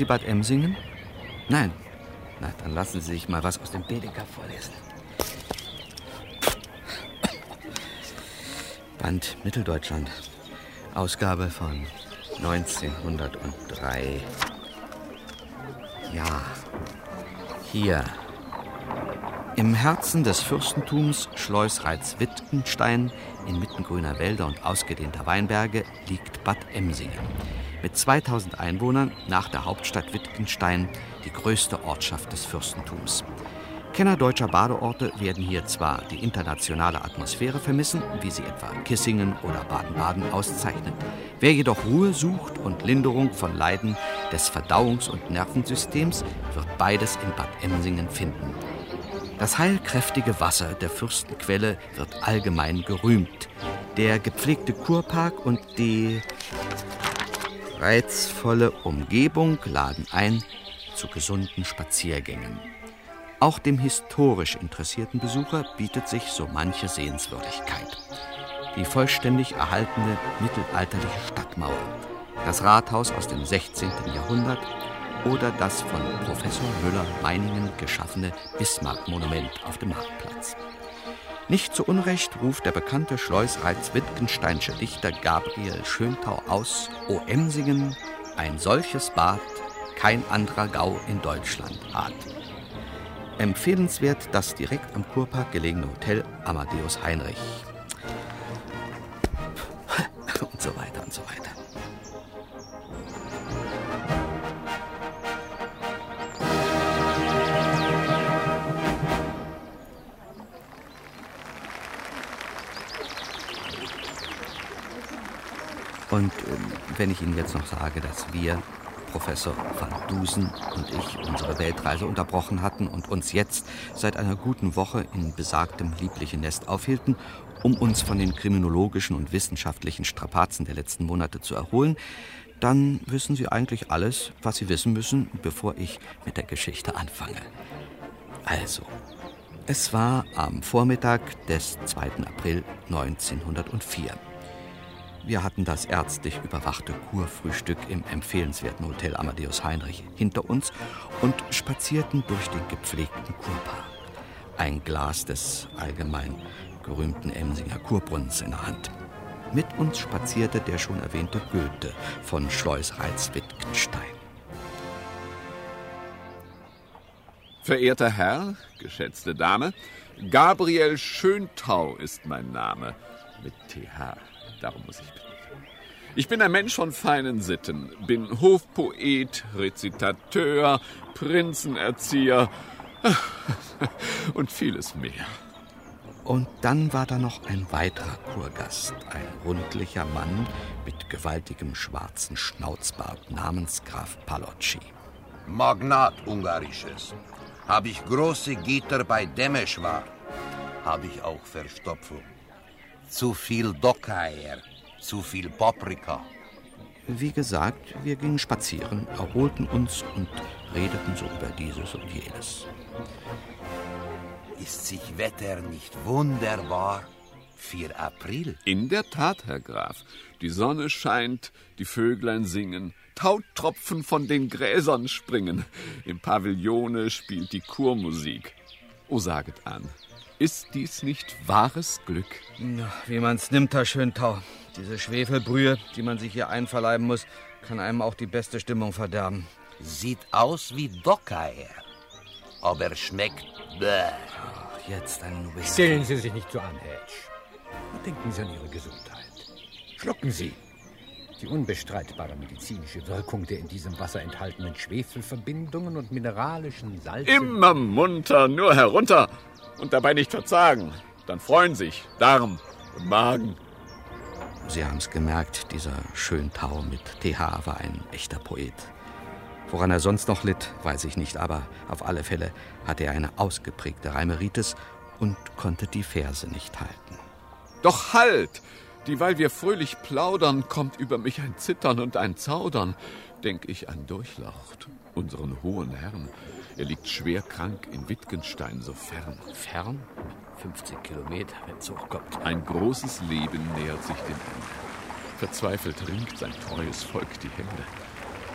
Sie Bad Emsingen? Nein. Na, dann lassen Sie sich mal was aus dem Baedeker vorlesen. Band Mitteldeutschland. Ausgabe von 1903. Ja, hier. Im Herzen des Fürstentums Schleusreiz-Wittgenstein, inmitten grüner Wälder und ausgedehnter Weinberge, liegt Bad Emsingen. Mit 2000 Einwohnern nach der Hauptstadt Wittgenstein die größte Ortschaft des Fürstentums. Kenner deutscher Badeorte werden hier zwar die internationale Atmosphäre vermissen, wie sie etwa Kissingen oder Baden-Baden auszeichnet. Wer jedoch Ruhe sucht und Linderung von Leiden des Verdauungs- und Nervensystems, wird beides in Bad Emsingen finden. Das heilkräftige Wasser der Fürstenquelle wird allgemein gerühmt. Der gepflegte Kurpark und die reizvolle Umgebung laden ein zu gesunden Spaziergängen. Auch dem historisch interessierten Besucher bietet sich so manche Sehenswürdigkeit. Die vollständig erhaltene mittelalterliche Stadtmauer, das Rathaus aus dem 16. Jahrhundert oder das von Professor Müller-Meiningen geschaffene Bismarck-Monument auf dem Marktplatz. Nicht zu Unrecht ruft der bekannte Schleusreiz-Wittgensteinsche Dichter Gabriel Schöntau aus: O Emsingen, ein solches Bad, kein anderer Gau in Deutschland hat. Empfehlenswert das direkt am Kurpark gelegene Hotel Amadeus Heinrich. Und so weiter und so weiter. Und ähm, wenn ich Ihnen jetzt noch sage, dass wir, Professor van Dusen und ich, unsere Weltreise unterbrochen hatten und uns jetzt seit einer guten Woche in besagtem lieblichen Nest aufhielten, um uns von den kriminologischen und wissenschaftlichen Strapazen der letzten Monate zu erholen, dann wissen Sie eigentlich alles, was Sie wissen müssen, bevor ich mit der Geschichte anfange. Also, es war am Vormittag des 2. April 1904. Wir hatten das ärztlich überwachte Kurfrühstück im empfehlenswerten Hotel Amadeus Heinrich hinter uns und spazierten durch den gepflegten Kurpark. Ein Glas des allgemein gerühmten Emsinger Kurbrunnens in der Hand. Mit uns spazierte der schon erwähnte Goethe von Schleusreiz-Wittgenstein. Verehrter Herr, geschätzte Dame, Gabriel Schöntau ist mein Name. Mit TH. Darum muss ich bitten. Ich bin ein Mensch von feinen Sitten, bin Hofpoet, Rezitateur, Prinzenerzieher und vieles mehr. Und dann war da noch ein weiterer Kurgast, ein rundlicher Mann mit gewaltigem schwarzen Schnauzbart namens Graf Palocci. Magnat Ungarisches. Habe ich große Gitter bei Demeschwar. Habe ich auch Verstopfung. Zu viel Dockeier, zu viel Paprika. Wie gesagt, wir gingen spazieren, erholten uns und redeten so über dieses und jenes. Ist sich Wetter nicht wunderbar? 4 April. In der Tat, Herr Graf. Die Sonne scheint, die Vöglein singen, Tautropfen von den Gräsern springen. Im Pavillone spielt die Chormusik. O saget an, ist dies nicht wahres Glück? Ja, wie man's nimmt, Herr Schöntau. Diese Schwefelbrühe, die man sich hier einverleiben muss, kann einem auch die beste Stimmung verderben. Sieht aus wie Dockaer. Aber schmeckt. Bäh. Ach, jetzt ein Whisky. Stellen Sie sich nicht so an, Hedge. Denken Sie an Ihre Gesundheit. Schlucken Sie. Die unbestreitbare medizinische Wirkung der in diesem Wasser enthaltenen Schwefelverbindungen und mineralischen Salze. Immer munter, nur herunter und dabei nicht verzagen. Dann freuen sich Darm und Magen. Sie haben's gemerkt, dieser Schöntau mit TH war ein echter Poet. Woran er sonst noch litt, weiß ich nicht, aber auf alle Fälle hatte er eine ausgeprägte Reimeritis und konnte die Verse nicht halten. Doch halt! Dieweil wir fröhlich plaudern, kommt über mich ein Zittern und ein Zaudern. Denk ich an Durchlaucht, unseren hohen Herrn. Er liegt schwer krank in Wittgenstein so fern. Fern? 50 Kilometer, wenn's hochkommt. Ein großes Leben nähert sich dem Ende. Verzweifelt ringt sein treues Volk die Hände.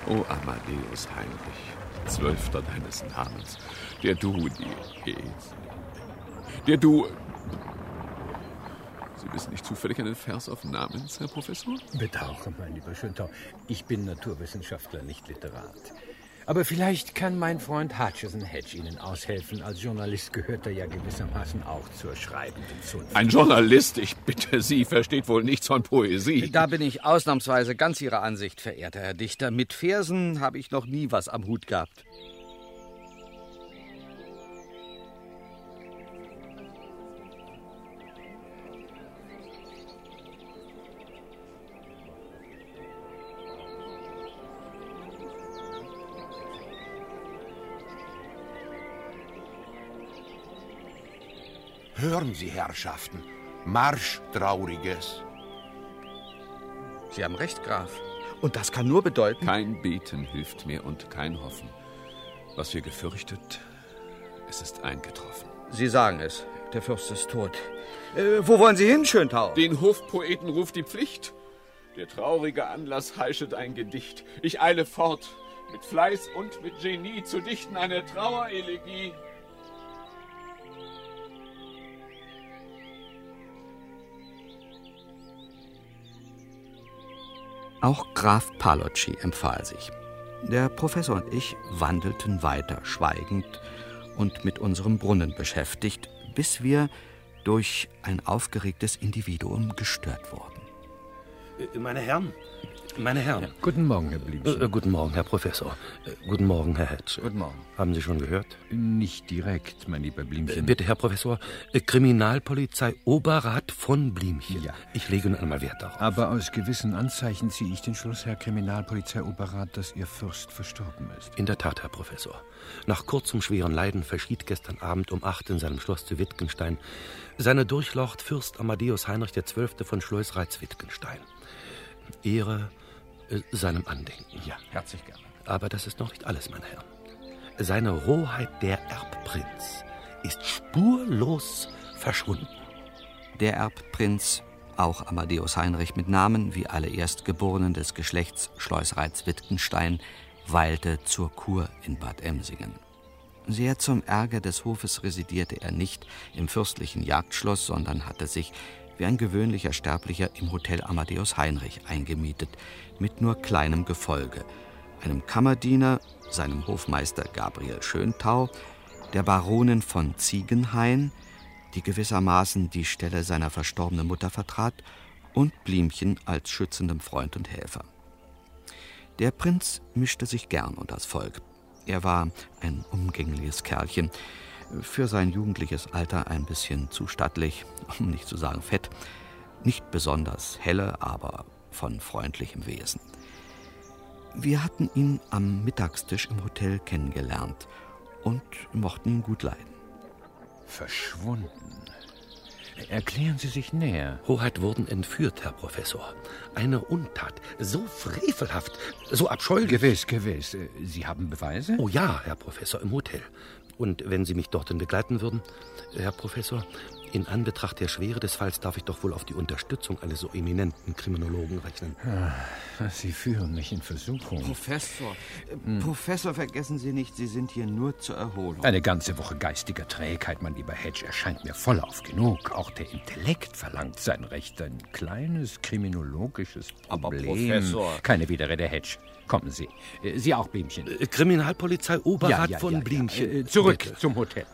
O Amadeus Heinrich, Zwölfter deines Namens, der du die... Der du... Sie wissen nicht zufällig einen Vers auf Namens, Herr Professor? Bedauere, mein lieber Schöntau. Ich bin Naturwissenschaftler, nicht Literat. Aber vielleicht kann mein Freund Hutchison Hedge Ihnen aushelfen. Als Journalist gehört er ja gewissermaßen auch zur schreibenden Zunft. Ein Journalist, ich bitte Sie, versteht wohl nichts von Poesie. Da bin ich ausnahmsweise ganz Ihrer Ansicht, verehrter Herr Dichter. Mit Versen habe ich noch nie was am Hut gehabt. Hören Sie, Herrschaften. Marsch, Trauriges. Sie haben recht, Graf. Und das kann nur bedeuten. Kein Beten hilft mehr und kein Hoffen. Was wir gefürchtet, es ist eingetroffen. Sie sagen es. Der Fürst ist tot. Äh, wo wollen Sie hin, Schöntau? Den Hofpoeten ruft die Pflicht. Der traurige Anlass heischet ein Gedicht. Ich eile fort, mit Fleiß und mit Genie zu dichten eine Trauerelegie. Auch Graf Palocci empfahl sich. Der Professor und ich wandelten weiter, schweigend und mit unserem Brunnen beschäftigt, bis wir durch ein aufgeregtes Individuum gestört wurden. Äh, Meine Herren, meine Herren. Guten Morgen, Herr Blümchen. Äh, guten Morgen, Herr Professor. Äh, guten Morgen, Herr Hedge. Guten Morgen. Haben Sie schon gehört? Nicht direkt, mein lieber Äh, Blümchen. bitte, Herr Professor. Äh, Kriminalpolizei Oberrat von Blümchen. Ja. Ich lege nun einmal Wert darauf. Aber aus gewissen Anzeichen ziehe ich den Schluss, Herr Kriminalpolizei Oberrat, dass Ihr Fürst verstorben ist. In der Tat, Herr Professor. Nach kurzem schweren Leiden verschied gestern Abend um acht in seinem Schloss zu Wittgenstein seine Durchlaucht Fürst Amadeus Heinrich XII. von Schleusreiz-Wittgenstein. Ehre äh, seinem Andenken. Ja, herzlich gerne. Aber das ist noch nicht alles, meine Herren. Seine Rohheit, der Erbprinz, ist spurlos verschwunden. Der Erbprinz, auch Amadeus Heinrich mit Namen, wie alle Erstgeborenen des Geschlechts Schleusreiz-Wittgenstein, weilte zur Kur in Bad Emsingen. Sehr zum Ärger des Hofes residierte er nicht im fürstlichen Jagdschloss, sondern hatte sich wie ein gewöhnlicher Sterblicher im Hotel Amadeus Heinrich eingemietet, mit nur kleinem Gefolge, einem Kammerdiener, seinem Hofmeister Gabriel Schöntau, der Baronin von Ziegenhain, die gewissermaßen die Stelle seiner verstorbenen Mutter vertrat, und Blümchen als schützendem Freund und Helfer. Der Prinz mischte sich gern unter das Volk. Er war ein umgängliches Kerlchen, für sein jugendliches Alter ein bisschen zu stattlich, um nicht zu sagen fett, nicht besonders helle, aber von freundlichem Wesen. Wir hatten ihn am Mittagstisch im Hotel kennengelernt und mochten ihn gut leiden. Verschwunden. Erklären Sie sich näher. Hoheit wurden entführt, Herr Professor. Eine Untat, so frevelhaft, so abscheulich. Gewiss, gewiss. Sie haben Beweise? Oh ja, Herr Professor, im Hotel. Und wenn Sie mich dorthin begleiten würden, Herr Professor, In Anbetracht der Schwere des Falls darf ich doch wohl auf die Unterstützung eines so eminenten Kriminologen rechnen. Ah, Sie führen mich in Versuchung. Professor, äh, Professor, vergessen Sie nicht, Sie sind hier nur zur Erholung. Eine ganze Woche geistiger Trägheit, mein lieber Hedge, erscheint mir vollauf genug. Auch der Intellekt verlangt sein Recht. Ein kleines kriminologisches Aber Problem. Professor- Keine Widerrede, Hedge. Kommen Sie. Äh, Sie auch, Blümchen. Äh, Kriminalpolizei Oberrat von Blümchen. Äh, Zurück Bitte. zum Hotel.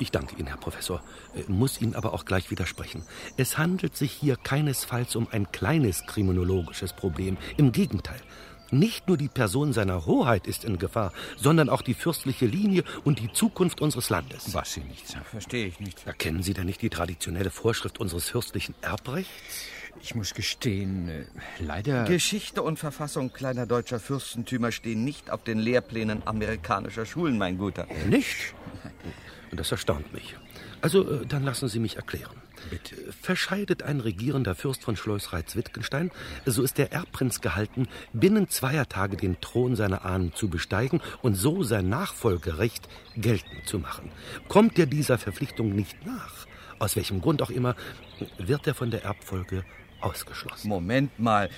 Ich danke Ihnen, Herr Professor, muss Ihnen aber auch gleich widersprechen. Es handelt sich hier keinesfalls um ein kleines kriminologisches Problem. Im Gegenteil. Nicht nur die Person seiner Hoheit ist in Gefahr, sondern auch die fürstliche Linie und die Zukunft unseres Landes. Was Sie nicht sagen. Verstehe ich nicht. Erkennen Sie denn nicht die traditionelle Vorschrift unseres fürstlichen Erbrechts? Ich muss gestehen, äh, leider. Geschichte und Verfassung kleiner deutscher Fürstentümer stehen nicht auf den Lehrplänen amerikanischer Schulen, mein Guter. Nicht? Das erstaunt mich. Also, äh, dann lassen Sie mich erklären. Bitte. Verscheidet ein regierender Fürst von Schleusreiz-Wittgenstein, so ist der Erbprinz gehalten, binnen zweier Tage den Thron seiner Ahnen zu besteigen und so sein Nachfolgerecht geltend zu machen. Kommt er dieser Verpflichtung nicht nach, aus welchem Grund auch immer, wird er von der Erbfolge ausgeschlossen. Moment mal,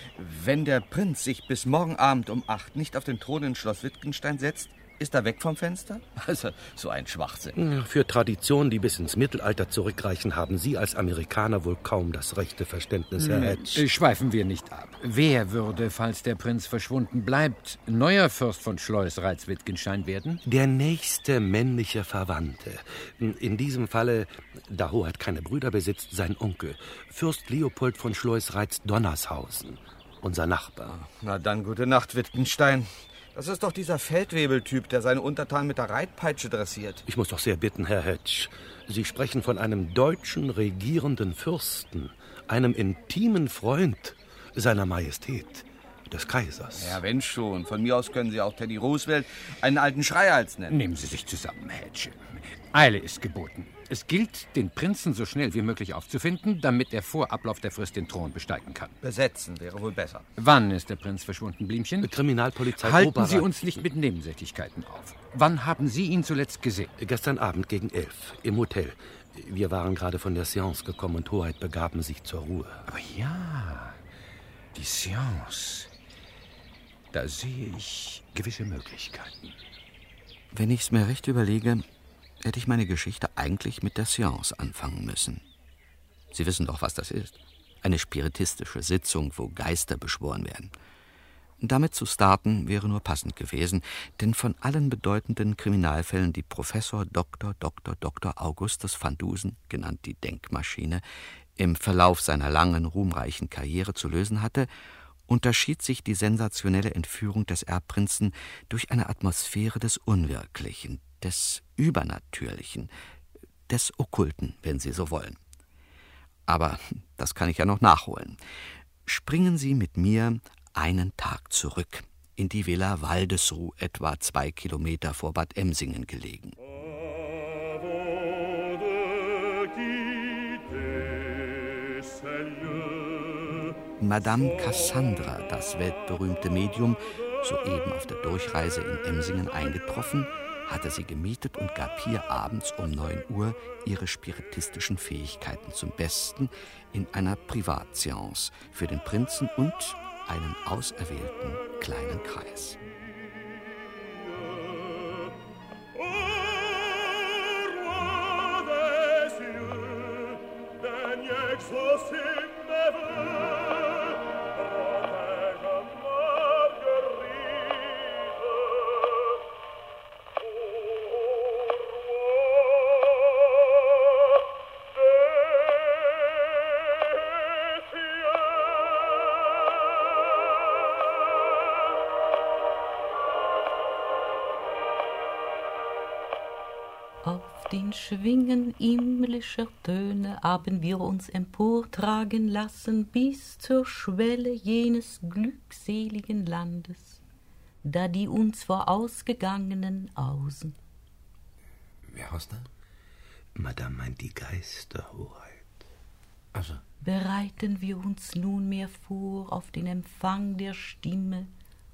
wenn der Prinz sich bis morgen Abend um acht nicht auf den Thron in Schloss Wittgenstein setzt, ist er weg vom Fenster? Also, so ein Schwachsinn. Für Traditionen, die bis ins Mittelalter zurückreichen, haben Sie als Amerikaner wohl kaum das rechte Verständnis, Herr Hedge. Äh, Schweifen wir nicht ab. Wer würde, falls der Prinz verschwunden bleibt, neuer Fürst von Schleusreiz-Wittgenstein werden? Der nächste männliche Verwandte. In diesem Falle, da Hoheit keine Brüder besitzt, sein Onkel, Fürst Leopold von Schleusreiz-Donnershausen, unser Nachbar. Na dann, gute Nacht, Wittgenstein. Das ist doch dieser Feldwebeltyp, der seine Untertanen mit der Reitpeitsche dressiert. Ich muss doch sehr bitten, Herr Hedge. Sie sprechen von einem deutschen regierenden Fürsten, einem intimen Freund seiner Majestät, des Kaisers. Ja, wenn schon. Von mir aus können Sie auch Teddy Roosevelt einen alten Schreihals nennen. Nehmen Sie sich zusammen, Hedge. Eile ist geboten. Es gilt, den Prinzen so schnell wie möglich aufzufinden, damit er vor Ablauf der Frist den Thron besteigen kann. Besetzen wäre wohl besser. Wann ist der Prinz verschwunden, Blümchen? Kriminalpolizei Halten Oberrat. Sie uns nicht mit Nebensächlichkeiten auf. Wann haben Sie ihn zuletzt gesehen? Gestern Abend gegen elf im Hotel. Wir waren gerade von der Seance gekommen und Hoheit begaben sich zur Ruhe. Aber ja, die Seance. Da sehe ich gewisse Möglichkeiten. Wenn ich's mir recht überlege, hätte ich meine Geschichte eigentlich mit der Seance anfangen müssen. Sie wissen doch, was das ist. Eine spiritistische Sitzung, wo Geister beschworen werden. Damit zu starten wäre nur passend gewesen, denn von allen bedeutenden Kriminalfällen, die Professor Dr. Dr. Dr. Augustus van Dusen, genannt die Denkmaschine, im Verlauf seiner langen, ruhmreichen Karriere zu lösen hatte, unterschied sich die sensationelle Entführung des Erbprinzen durch eine Atmosphäre des Unwirklichen, des Übernatürlichen, des Okkulten, wenn Sie so wollen. Aber das kann ich ja noch nachholen. Springen Sie mit mir einen Tag zurück in die Villa Waldesruh, etwa zwei Kilometer vor Bad Emsingen gelegen. Madame Cassandra, das weltberühmte Medium, soeben auf der Durchreise in Emsingen eingetroffen, hatte sie gemietet und gab hier abends um 9 Uhr ihre spiritistischen Fähigkeiten zum Besten in einer Privatseance für den Prinzen und einen auserwählten kleinen Kreis. Auf Schwingen himmlischer Töne haben wir uns emportragen lassen bis zur Schwelle jenes glückseligen Landes, da die uns vorausgegangenen ausen. Wer hast da? Madame meint die Geisterhoheit. Also, Bereiten wir uns nunmehr vor auf den Empfang der Stimme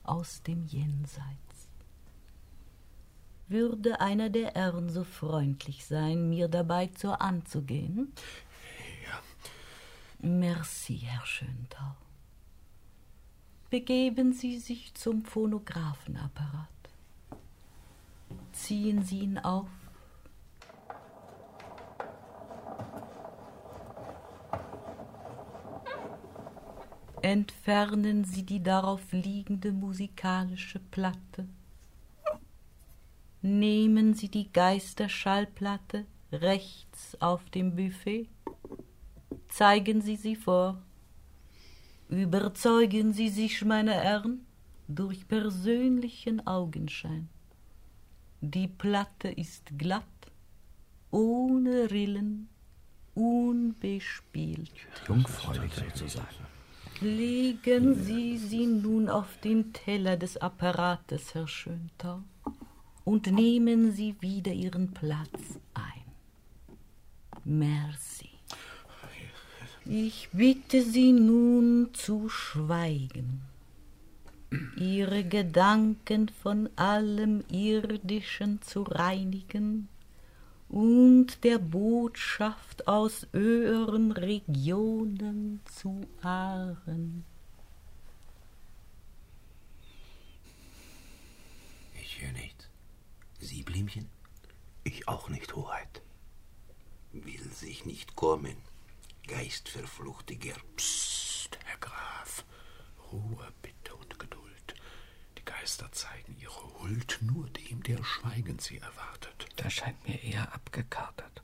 aus dem Jenseits. Würde einer der Herren so freundlich sein, mir dabei zur anzugehen? Ja. Merci, Herr Schöntau. Begeben Sie sich zum Phonographenapparat. Ziehen Sie ihn auf. Entfernen Sie die darauf liegende musikalische Platte. Nehmen Sie die Geisterschallplatte rechts auf dem Buffet. Zeigen Sie sie vor. Überzeugen Sie sich, meine Herren, durch persönlichen Augenschein. Die Platte ist glatt, ohne Rillen, unbespielt. Jungfräulich sozusagen. Legen Sie sie nun auf den Teller des Apparates, Herr Schöntau, und nehmen Sie wieder Ihren Platz ein. Merci. Ich bitte Sie nun zu schweigen, Ihre Gedanken von allem Irdischen zu reinigen und der Botschaft aus höheren Regionen zu harren. Ich höre nichts. Sie, Blümchen? Ich auch nicht, Hoheit. Will sich nicht kommen. Geistverfluchtiger. Psst, Herr Graf. Ruhe bitte und Geduld. Die Geister zeigen ihre Huld nur dem, der schweigend sie erwartet. Das scheint mir eher abgekatert.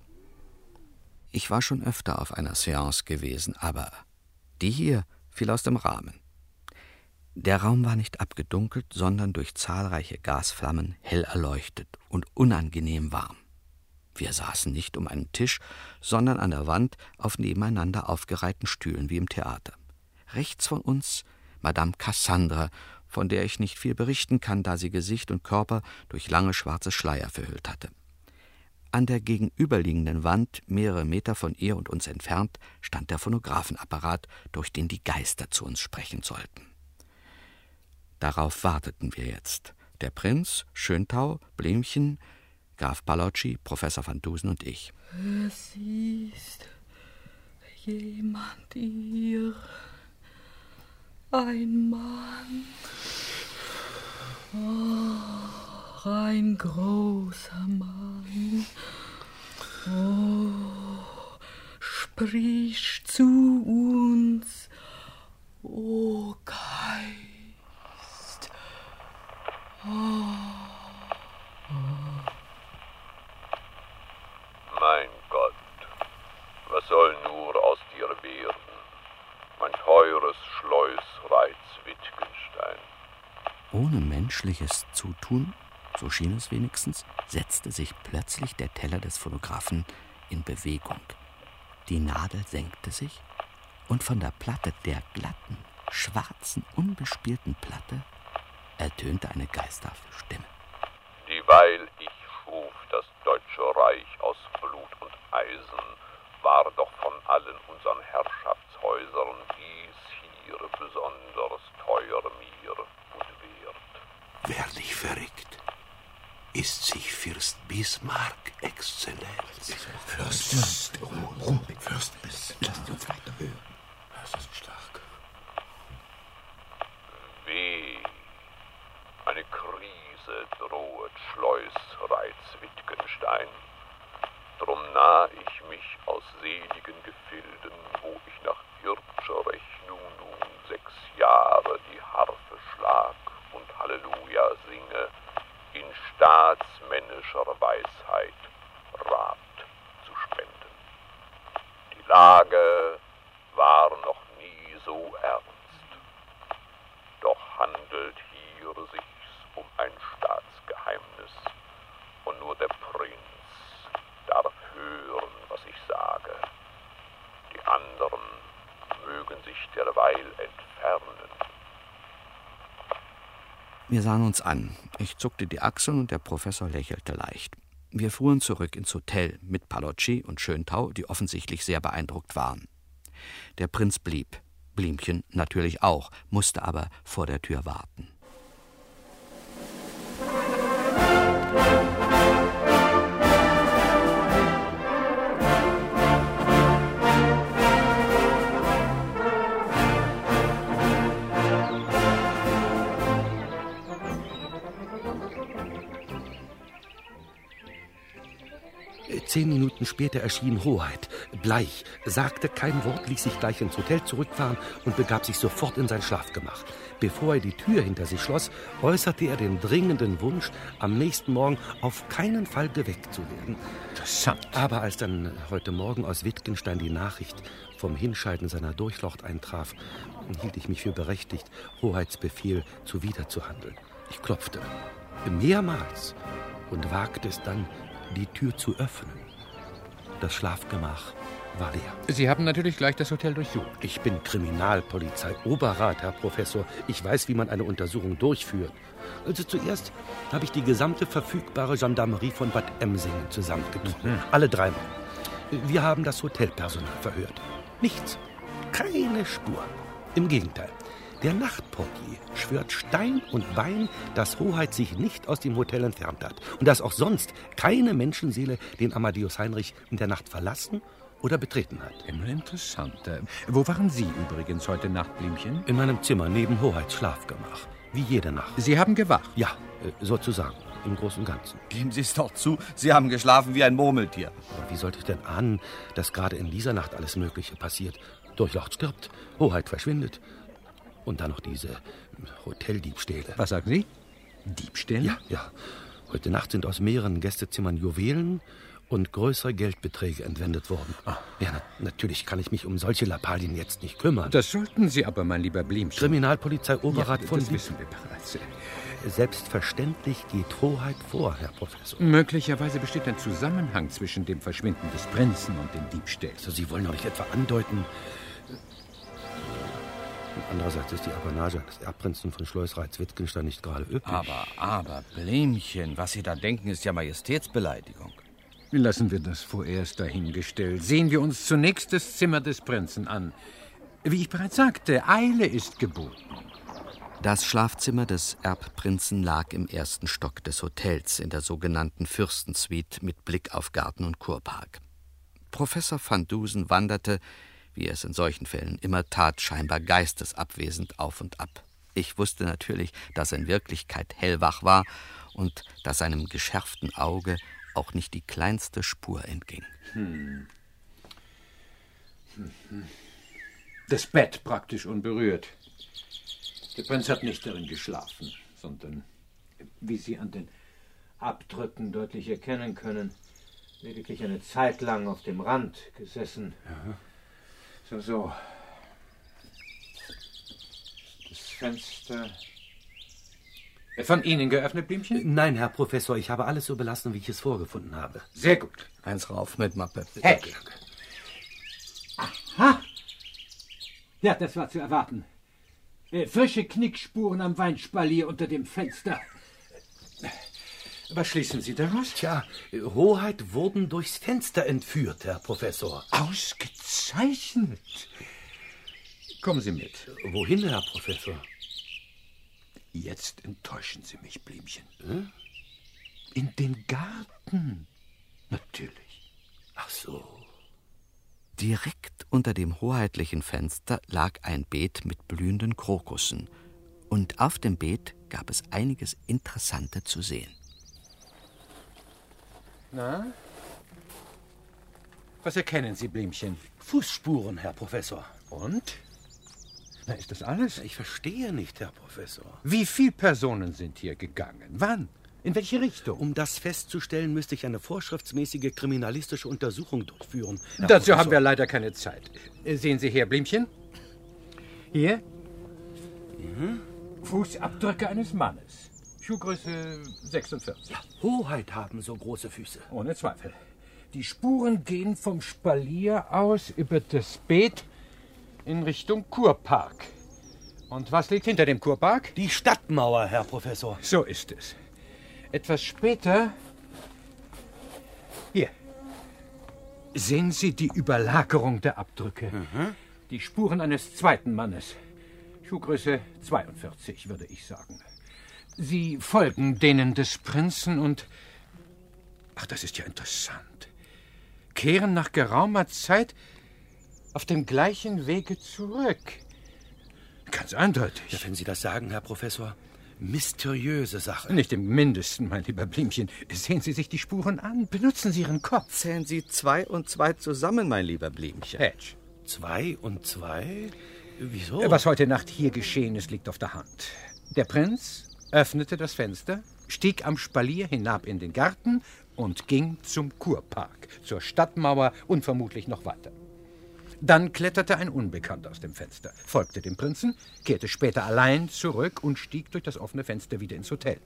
Ich war schon öfter auf einer Seance gewesen, aber die hier fiel aus dem Rahmen. Der Raum war nicht abgedunkelt, sondern durch zahlreiche Gasflammen hell erleuchtet und unangenehm warm. Wir saßen nicht um einen Tisch, sondern an der Wand auf nebeneinander aufgereihten Stühlen wie im Theater. Rechts von uns Madame Cassandra, von der ich nicht viel berichten kann, da sie Gesicht und Körper durch lange schwarze Schleier verhüllt hatte. An der gegenüberliegenden Wand, mehrere Meter von ihr und uns entfernt, stand der Phonographenapparat, durch den die Geister zu uns sprechen sollten. Darauf warteten wir jetzt. Der Prinz, Schöntau, Blümchen, Graf Ballocci, Professor van Dusen und ich. Es ist jemand hier. Ein Mann. Oh, ein großer Mann. Oh, sprich zu uns, o oh Geist. Mein Gott, was soll nur aus dir werden, mein teures Schleusreiz Wittgenstein? Ohne menschliches Zutun, so schien es wenigstens, setzte sich plötzlich der Teller des Phonographen in Bewegung. Die Nadel senkte sich und von der Platte der glatten, schwarzen, unbespielten Platte ertönte eine geisterhafte Stimme. Dieweil ich schuf das Deutsche Reich aus Blut und Eisen, war doch von allen unseren Herrschaftshäusern dies hier besonders teuer mir und wert. Werd ich verrückt? Ist sich Fürst Bismarck Exzellenz? Fürst, Ruhe, Fürst, lassen Sie uns weiter hören. Das ist stark. Weh, eine Krise drohet Schleusreiz Wittgenstein. Drum nah ich mich aus seligen Gefilden, wo ich nach ird'scher Rechnung nun sechs Jahre die Harfe schlag und Halleluja singe, in staatsmännischer Weisheit Rat zu spenden. Die Lage war noch nie so ernst. Doch handelt hier sich's um ein Staatsgeheimnis und nur der Prinz darf hören, was ich sage. Die anderen mögen sich derweil entfernen. Wir sahen uns an. Ich zuckte die Achseln und der Professor lächelte leicht. Wir fuhren zurück ins Hotel mit Palocci und Schöntau, die offensichtlich sehr beeindruckt waren. Der Prinz blieb, Blümchen natürlich auch, musste aber vor der Tür warten. Minuten später erschien Hoheit, bleich, sagte kein Wort, ließ sich gleich ins Hotel zurückfahren und begab sich sofort in sein Schlafgemach. Bevor er die Tür hinter sich schloss, äußerte er den dringenden Wunsch, am nächsten Morgen auf keinen Fall geweckt zu werden. Interessant. Aber als dann heute Morgen aus Wittgenstein die Nachricht vom Hinscheiden seiner Durchlocht eintraf, hielt ich mich für berechtigt, Hoheitsbefehl zuwiderzuhandeln. Ich klopfte mehrmals und wagte es dann, die Tür zu öffnen. Das Schlafgemach war leer. Sie haben natürlich gleich das Hotel durchsucht. Ich bin Kriminalpolizei Oberrat, Herr Professor. Ich weiß, wie man eine Untersuchung durchführt. Also zuerst habe ich die gesamte verfügbare Gendarmerie von Bad Emsingen zusammengetroffen. Mhm. Alle dreimal. Wir haben das Hotelpersonal verhört. Nichts. Keine Spur. Im Gegenteil. Der Nachtportier schwört Stein und Bein, dass Hoheit sich nicht aus dem Hotel entfernt hat und dass auch sonst keine Menschenseele den Amadeus Heinrich in der Nacht verlassen oder betreten hat. Immer interessanter. Wo waren Sie übrigens heute Nacht, Blümchen? In meinem Zimmer neben Hoheits Schlafgemach. Wie jede Nacht. Sie haben gewacht? Ja, äh, sozusagen. Im Großen und Ganzen. Geben Sie es doch zu, Sie haben geschlafen wie ein Murmeltier. Aber wie sollte ich denn ahnen, dass gerade in dieser Nacht alles Mögliche passiert? Durchlocht stirbt, Hoheit verschwindet. Und dann noch diese Hoteldiebstähle. Was sagen Sie? Diebstähle? Ja, ja. Heute Nacht sind aus mehreren Gästezimmern Juwelen und größere Geldbeträge entwendet worden. Ja, na, natürlich kann ich mich um solche Lappalien jetzt nicht kümmern. Das sollten Sie aber, mein lieber Blümchen. Kriminalpolizei Oberrat ja, von das Wies- wissen wir bereits. Selbstverständlich geht Hoheit vor, Herr Professor. Möglicherweise besteht ein Zusammenhang zwischen dem Verschwinden des Prinzen und den Diebstählen. Also Sie wollen doch nicht etwa andeuten. Und andererseits ist die Apanage des Erbprinzen von Schleusreiz-Wittgenstein nicht gerade üppig. Aber, aber, Blämchen, was Sie da denken, ist ja Majestätsbeleidigung. Lassen wir das vorerst dahingestellt. Sehen wir uns zunächst das Zimmer des Prinzen an. Wie ich bereits sagte, Eile ist geboten. Das Schlafzimmer des Erbprinzen lag im ersten Stock des Hotels in der sogenannten Fürstensuite mit Blick auf Garten und Kurpark. Professor van Dusen wanderte, wie er es in solchen Fällen immer tat, scheinbar geistesabwesend auf und ab. Ich wusste natürlich, dass er in Wirklichkeit hellwach war und dass seinem geschärften Auge auch nicht die kleinste Spur entging. Hm. Das Bett praktisch unberührt. Der Prinz hat nicht darin geschlafen, sondern, wie Sie an den Abdrücken deutlich erkennen können, lediglich eine Zeit lang auf dem Rand gesessen. So, so. Das Fenster. Von Ihnen geöffnet, Blümchen? Nein, Herr Professor, ich habe alles so belassen, wie ich es vorgefunden habe. Sehr gut. Eins rauf mit Mappe. Hey. Aha! Ja, das war zu erwarten. Äh, frische Knickspuren am Weinspalier unter dem Fenster. Was schließen Sie daraus? Tja, Hoheit wurden durchs Fenster entführt, Herr Professor. Ausgezeichnet. Kommen Sie mit. Wohin, Herr Professor? Jetzt enttäuschen Sie mich, Blümchen. In den Garten. Natürlich. Ach so. Direkt unter dem hoheitlichen Fenster lag ein Beet mit blühenden Krokussen. Und auf dem Beet gab es einiges Interessante zu sehen. Na? Was erkennen Sie, Blümchen? Fußspuren, Herr Professor. Und? Na, ist das alles? Ich verstehe nicht, Herr Professor. Wie viele Personen sind hier gegangen? Wann? In welche Richtung? Um das festzustellen, müsste ich eine vorschriftsmäßige kriminalistische Untersuchung durchführen. Herr Dazu Professor. haben wir leider keine Zeit. Äh, Sehen Sie her, Blümchen. Hier. Fußabdrücke eines Mannes. Schuhgröße 46. Hoheit haben so große Füße. Ohne Zweifel. Die Spuren gehen vom Spalier aus über das Beet in Richtung Kurpark. Und was liegt hinter dem Kurpark? Die Stadtmauer, Herr Professor. So ist es. Etwas später. Hier. Sehen Sie die Überlagerung der Abdrücke. Die Spuren eines zweiten Mannes. Schuhgröße 42, würde ich sagen. Sie folgen denen des Prinzen und. Ach, das ist ja interessant. Kehren nach geraumer Zeit auf dem gleichen Wege zurück. Ganz eindeutig. Ja, wenn Sie das sagen, Herr Professor. mysteriöse Sache. Nicht im Mindesten, mein lieber Blümchen. Sehen Sie sich die Spuren an. Benutzen Sie Ihren Kopf. Zählen Sie zwei und zwei zusammen, mein lieber Blümchen. Hedge. Zwei und zwei? Wieso? Was heute Nacht hier geschehen ist, liegt auf der Hand. Der Prinz öffnete das Fenster, stieg am Spalier hinab in den Garten und ging zum Kurpark, zur Stadtmauer und vermutlich noch weiter. Dann kletterte ein Unbekannter aus dem Fenster, folgte dem Prinzen, kehrte später allein zurück und stieg durch das offene Fenster wieder ins Hotel.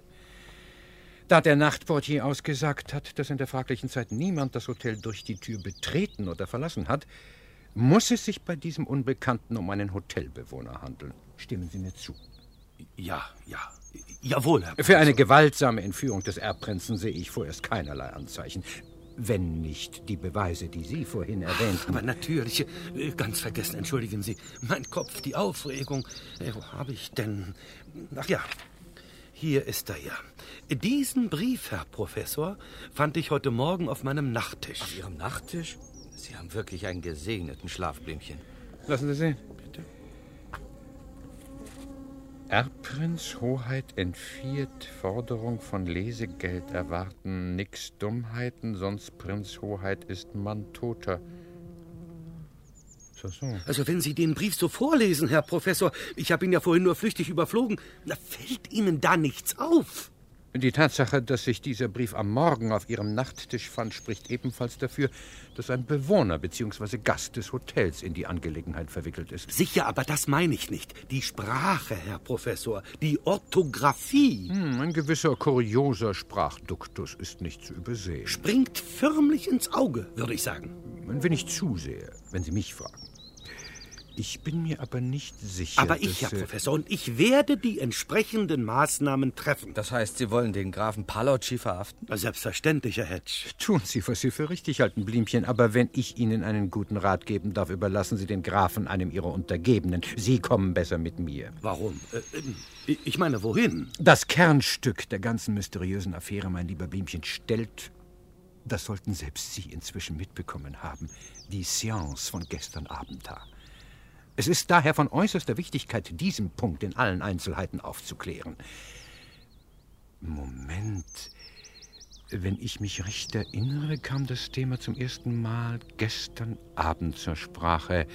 Da der Nachtportier ausgesagt hat, dass in der fraglichen Zeit niemand das Hotel durch die Tür betreten oder verlassen hat, muss es sich bei diesem Unbekannten um einen Hotelbewohner handeln. Stimmen Sie mir zu. Ja, ja. Jawohl, Herr Für eine gewaltsame Entführung des Erbprinzen sehe ich vorerst keinerlei Anzeichen. Wenn nicht die Beweise, die Sie vorhin erwähnten. Aber natürlich, äh, ganz vergessen, entschuldigen Sie. Mein Kopf, die Aufregung. Äh, Wo habe ich denn. Ach ja, hier ist er ja. Diesen Brief, Herr Professor, fand ich heute Morgen auf meinem Nachttisch. Auf Ihrem Nachttisch? Sie haben wirklich einen gesegneten Schlafblümchen. Lassen Sie sehen. Erbprinz Hoheit entfiert, Forderung von Lesegeld erwarten, nix Dummheiten, sonst Prinz Hoheit ist Mann toter. So, so. Also wenn Sie den Brief so vorlesen, Herr Professor, ich habe ihn ja vorhin nur flüchtig überflogen, da fällt Ihnen da nichts auf. Die Tatsache, dass sich dieser Brief am Morgen auf Ihrem Nachttisch fand, spricht ebenfalls dafür, dass ein Bewohner bzw. Gast des Hotels in die Angelegenheit verwickelt ist. Sicher, aber das meine ich nicht. Die Sprache, Herr Professor, die Orthographie Hm, ein gewisser kurioser Sprachduktus ist nicht zu übersehen. springt förmlich ins Auge, würde ich sagen. Ein wenig zu sehr, wenn Sie mich fragen. Ich bin mir aber nicht sicher. Aber ich, Herr dass, Professor, und ich werde die entsprechenden Maßnahmen treffen. Das heißt, Sie wollen den Grafen Palocci verhaften? Selbstverständlich, Herr Hedge. Tun Sie, was Sie für richtig halten, Blümchen. Aber wenn ich Ihnen einen guten Rat geben darf, überlassen Sie den Grafen einem Ihrer Untergebenen. Sie kommen besser mit mir. Warum? Äh, äh, ich meine, wohin? Das Kernstück der ganzen mysteriösen Affäre, mein lieber Blümchen, stellt, das sollten selbst Sie inzwischen mitbekommen haben, die Seance von gestern Abend dar. Es ist daher von äußerster Wichtigkeit, diesen Punkt in allen Einzelheiten aufzuklären. Moment. Wenn ich mich recht erinnere, kam das Thema zum ersten Mal gestern Abend zur Sprache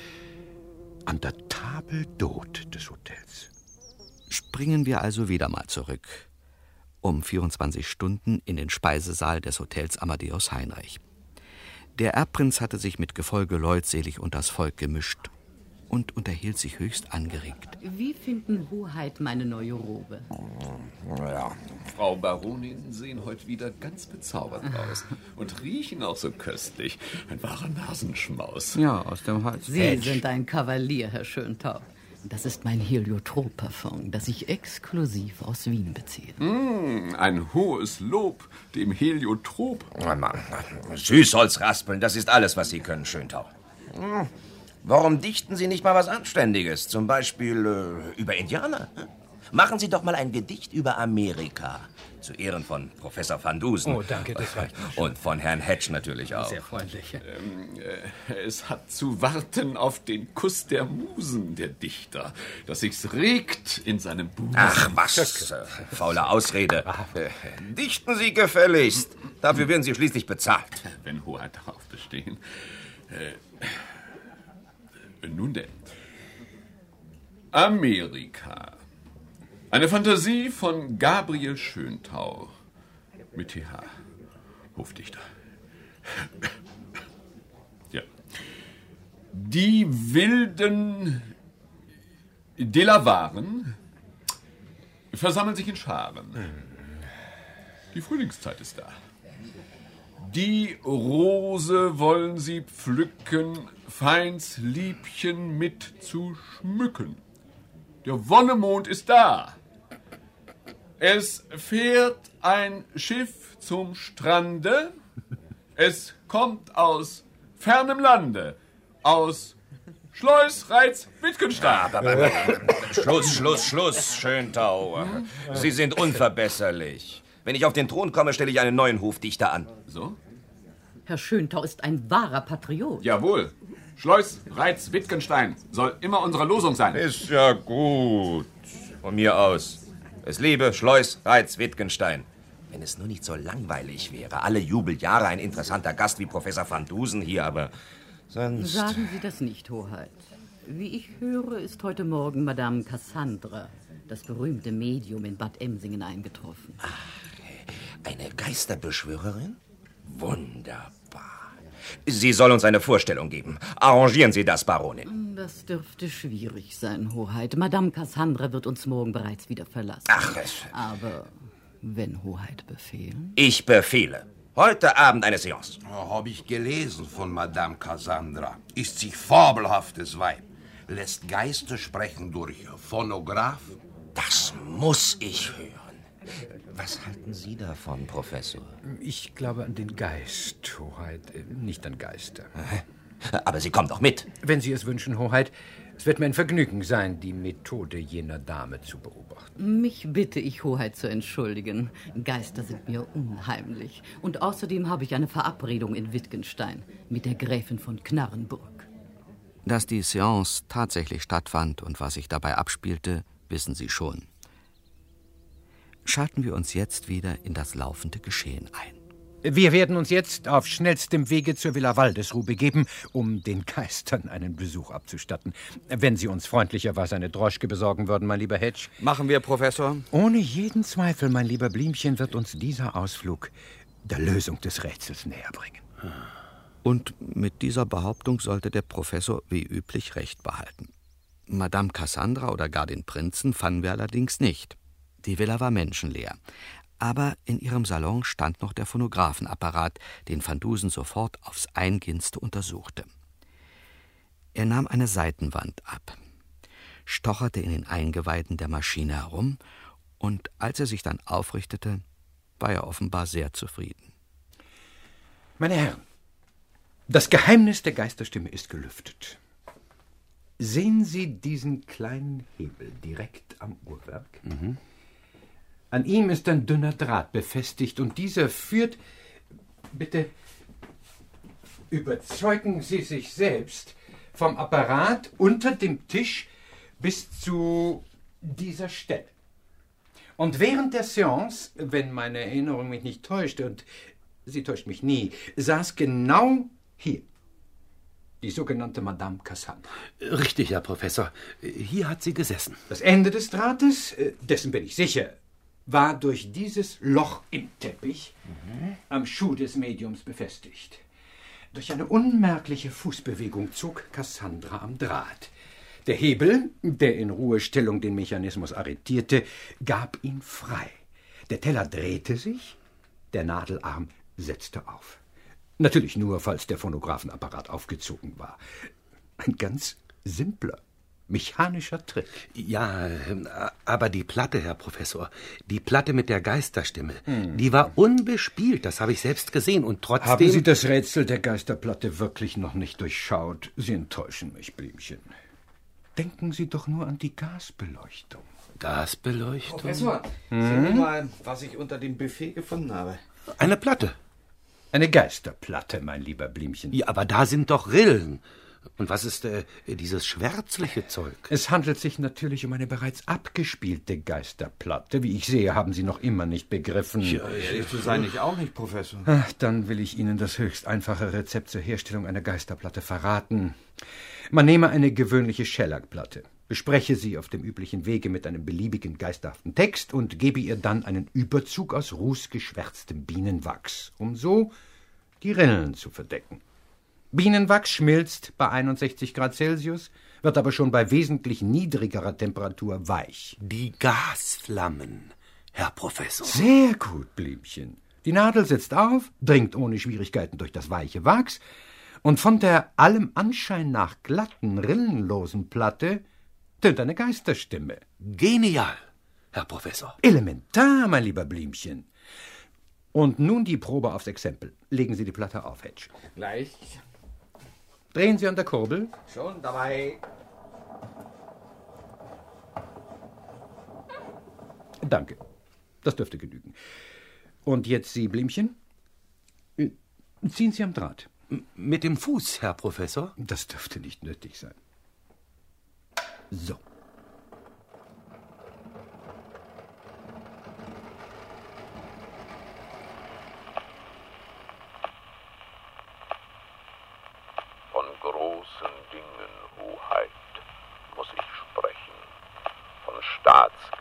an der Table d'Hôte des Hotels. Springen wir also wieder mal zurück. Um 24 Stunden in den Speisesaal des Hotels Amadeus Heinrich. Der Erbprinz hatte sich mit Gefolge leutselig unters Volk gemischt und unterhielt sich höchst angeregt. Wie finden Hoheit meine neue Robe? Ja, Frau Baronin sehen heute wieder ganz bezaubert aus und riechen auch so köstlich. Ein wahrer Nasenschmaus. Ja, aus dem Hals. Sie sind ein Kavalier, Herr Schöntau. Das ist mein Heliotrop-Parfum, das ich exklusiv aus Wien beziehe. Mm, ein hohes Lob dem Heliotrop. Süßholz raspeln, das ist alles, was Sie können, Schöntau. Hm, Warum dichten Sie nicht mal was Anständiges? Zum Beispiel äh, über Indianer? Machen Sie doch mal ein Gedicht über Amerika. Zu Ehren von Professor Van Dusen. Oh, danke, das reicht. Und von Herrn Hedge natürlich auch. Sehr freundlich. Es hat zu warten auf den Kuss der Musen, der Dichter, dass sich's regt in seinem Busen. Ach, was? Äh, faule Ausrede. Äh, Dichten Sie gefälligst. Dafür werden Sie schließlich bezahlt. wenn Hoheit darauf bestehen. Äh, nun denn. Amerika. Eine Fantasie von Gabriel Schöntau. Mit TH. Hofdichter. Ja. Die wilden Delavaren versammeln sich in Scharen. Die Frühlingszeit ist da. Die Rose wollen sie pflücken, feins Liebchen mit zu schmücken. Der Wonnemond ist da. Es fährt ein Schiff zum Strande. Es kommt aus fernem Lande, aus Schleus, Reiz, Wittgenstein. Schluss, Schluss, Schluss, Schöntau. Sie sind unverbesserlich. Wenn ich auf den Thron komme, stelle ich einen neuen Hofdichter an. So? Herr Schöntau ist ein wahrer Patriot. Jawohl. Schleus, Reiz, Wittgenstein soll immer unsere Losung sein. Ist ja gut. Von mir aus. Es liebe Schleus, Reiz, Wittgenstein. Wenn es nur nicht so langweilig wäre. Alle Jubeljahre ein interessanter Gast wie Professor van Dusen hier, aber sonst... Sagen Sie das nicht, Hoheit. Wie ich höre, ist heute Morgen Madame Cassandra, das berühmte Medium in Bad Emsingen, eingetroffen. Ach, eine Geisterbeschwörerin? Wunderbar. Sie soll uns eine Vorstellung geben. Arrangieren Sie das, Baronin. Das dürfte schwierig sein, Hoheit. Madame Cassandra wird uns morgen bereits wieder verlassen. Ach, es... Aber wenn Hoheit befehlen? Ich befehle. Heute Abend eine Seance. Oh, Habe ich gelesen von Madame Cassandra. Ist sie fabelhaftes Weib. Lässt Geister sprechen durch Phonograph. Das muss ich hören. Was halten Sie davon, Professor? Ich glaube an den Geist, Hoheit, äh, nicht an Geister. Aber Sie kommen doch mit. Wenn Sie es wünschen, Hoheit. Es wird mir ein Vergnügen sein, die Methode jener Dame zu beobachten. Mich bitte ich, Hoheit, zu entschuldigen. Geister sind mir unheimlich. Und außerdem habe ich eine Verabredung in Wittgenstein mit der Gräfin von Knarrenburg. Dass die Seance tatsächlich stattfand und was sich dabei abspielte, wissen Sie schon. Schalten wir uns jetzt wieder in das laufende Geschehen ein. Wir werden uns jetzt auf schnellstem Wege zur Villa Waldesruh begeben, um den Geistern einen Besuch abzustatten. Wenn Sie uns freundlicherweise eine Droschke besorgen würden, mein lieber Hedge. Machen wir, Professor. Ohne jeden Zweifel, mein lieber Blümchen, wird uns dieser Ausflug der Lösung des Rätsels näher bringen. Und mit dieser Behauptung sollte der Professor wie üblich recht behalten. Madame Cassandra oder gar den Prinzen fanden wir allerdings nicht. Die Villa war menschenleer. Aber in ihrem Salon stand noch der Phonographenapparat, den Van Dusen sofort aufs Eingehendste untersuchte. Er nahm eine Seitenwand ab, stocherte in den Eingeweiden der Maschine herum, und als er sich dann aufrichtete, war er offenbar sehr zufrieden. Meine Herren, das Geheimnis der Geisterstimme ist gelüftet. Sehen Sie diesen kleinen Hebel direkt am Uhrwerk? Mhm. An ihm ist ein dünner Draht befestigt und dieser führt. Bitte überzeugen Sie sich selbst vom Apparat unter dem Tisch bis zu dieser Stelle. Und während der Seance, wenn meine Erinnerung mich nicht täuscht, und sie täuscht mich nie, saß genau hier die sogenannte Madame Cassandra. Richtig, Herr Professor. Hier hat sie gesessen. Das Ende des Drahtes, äh, dessen bin ich sicher, war durch dieses Loch im Teppich am Schuh des Mediums befestigt. Durch eine unmerkliche Fußbewegung zog Cassandra am Draht. Der Hebel, der in Ruhestellung den Mechanismus arretierte, gab ihn frei. Der Teller drehte sich, der Nadelarm setzte auf. Natürlich nur, falls der Phonographenapparat aufgezogen war. Ein ganz simpler, mechanischer Trick. Ja, ähm, aber die Platte, Herr Professor, die Platte mit der Geisterstimme, die war unbespielt, das habe ich selbst gesehen und trotzdem. Haben Sie das Rätsel der Geisterplatte wirklich noch nicht durchschaut? Sie enttäuschen mich, Blümchen. Denken Sie doch nur an die Gasbeleuchtung. Gasbeleuchtung? Professor, sehen Sie mal, was ich unter dem Buffet gefunden habe. Eine Platte. Eine Geisterplatte, mein lieber Blümchen. Ja, aber da sind doch Rillen. Und was ist äh, dieses schwärzliche Zeug? Es handelt sich natürlich um eine bereits abgespielte Geisterplatte. Wie ich sehe, haben Sie noch immer nicht begriffen. Ehrlich zu sein, ich auch nicht, Professor. Ach, dann will ich Ihnen das höchst einfache Rezept zur Herstellung einer Geisterplatte verraten. Man nehme eine gewöhnliche Schellackplatte, bespreche sie auf dem üblichen Wege mit einem beliebigen geisterhaften Text und gebe ihr dann einen Überzug aus rußgeschwärztem Bienenwachs, um so die Rillen zu verdecken. Bienenwachs schmilzt bei 61 Grad Celsius, wird aber schon bei wesentlich niedrigerer Temperatur weich. Die Gasflammen, Herr Professor. Sehr gut, Blümchen. Die Nadel setzt auf, dringt ohne Schwierigkeiten durch das weiche Wachs, und von der allem Anschein nach glatten, rillenlosen Platte tönt eine Geisterstimme. Genial, Herr Professor. Elementar, mein lieber Blümchen. Und nun die Probe aufs Exempel. Legen Sie die Platte auf, Hedge. Gleich. Drehen Sie an der Kurbel. Schon dabei. Danke. Das dürfte genügen. Und jetzt Sie, Blümchen. Äh, Ziehen Sie am Draht. Mit dem Fuß, Herr Professor? Das dürfte nicht nötig sein. So.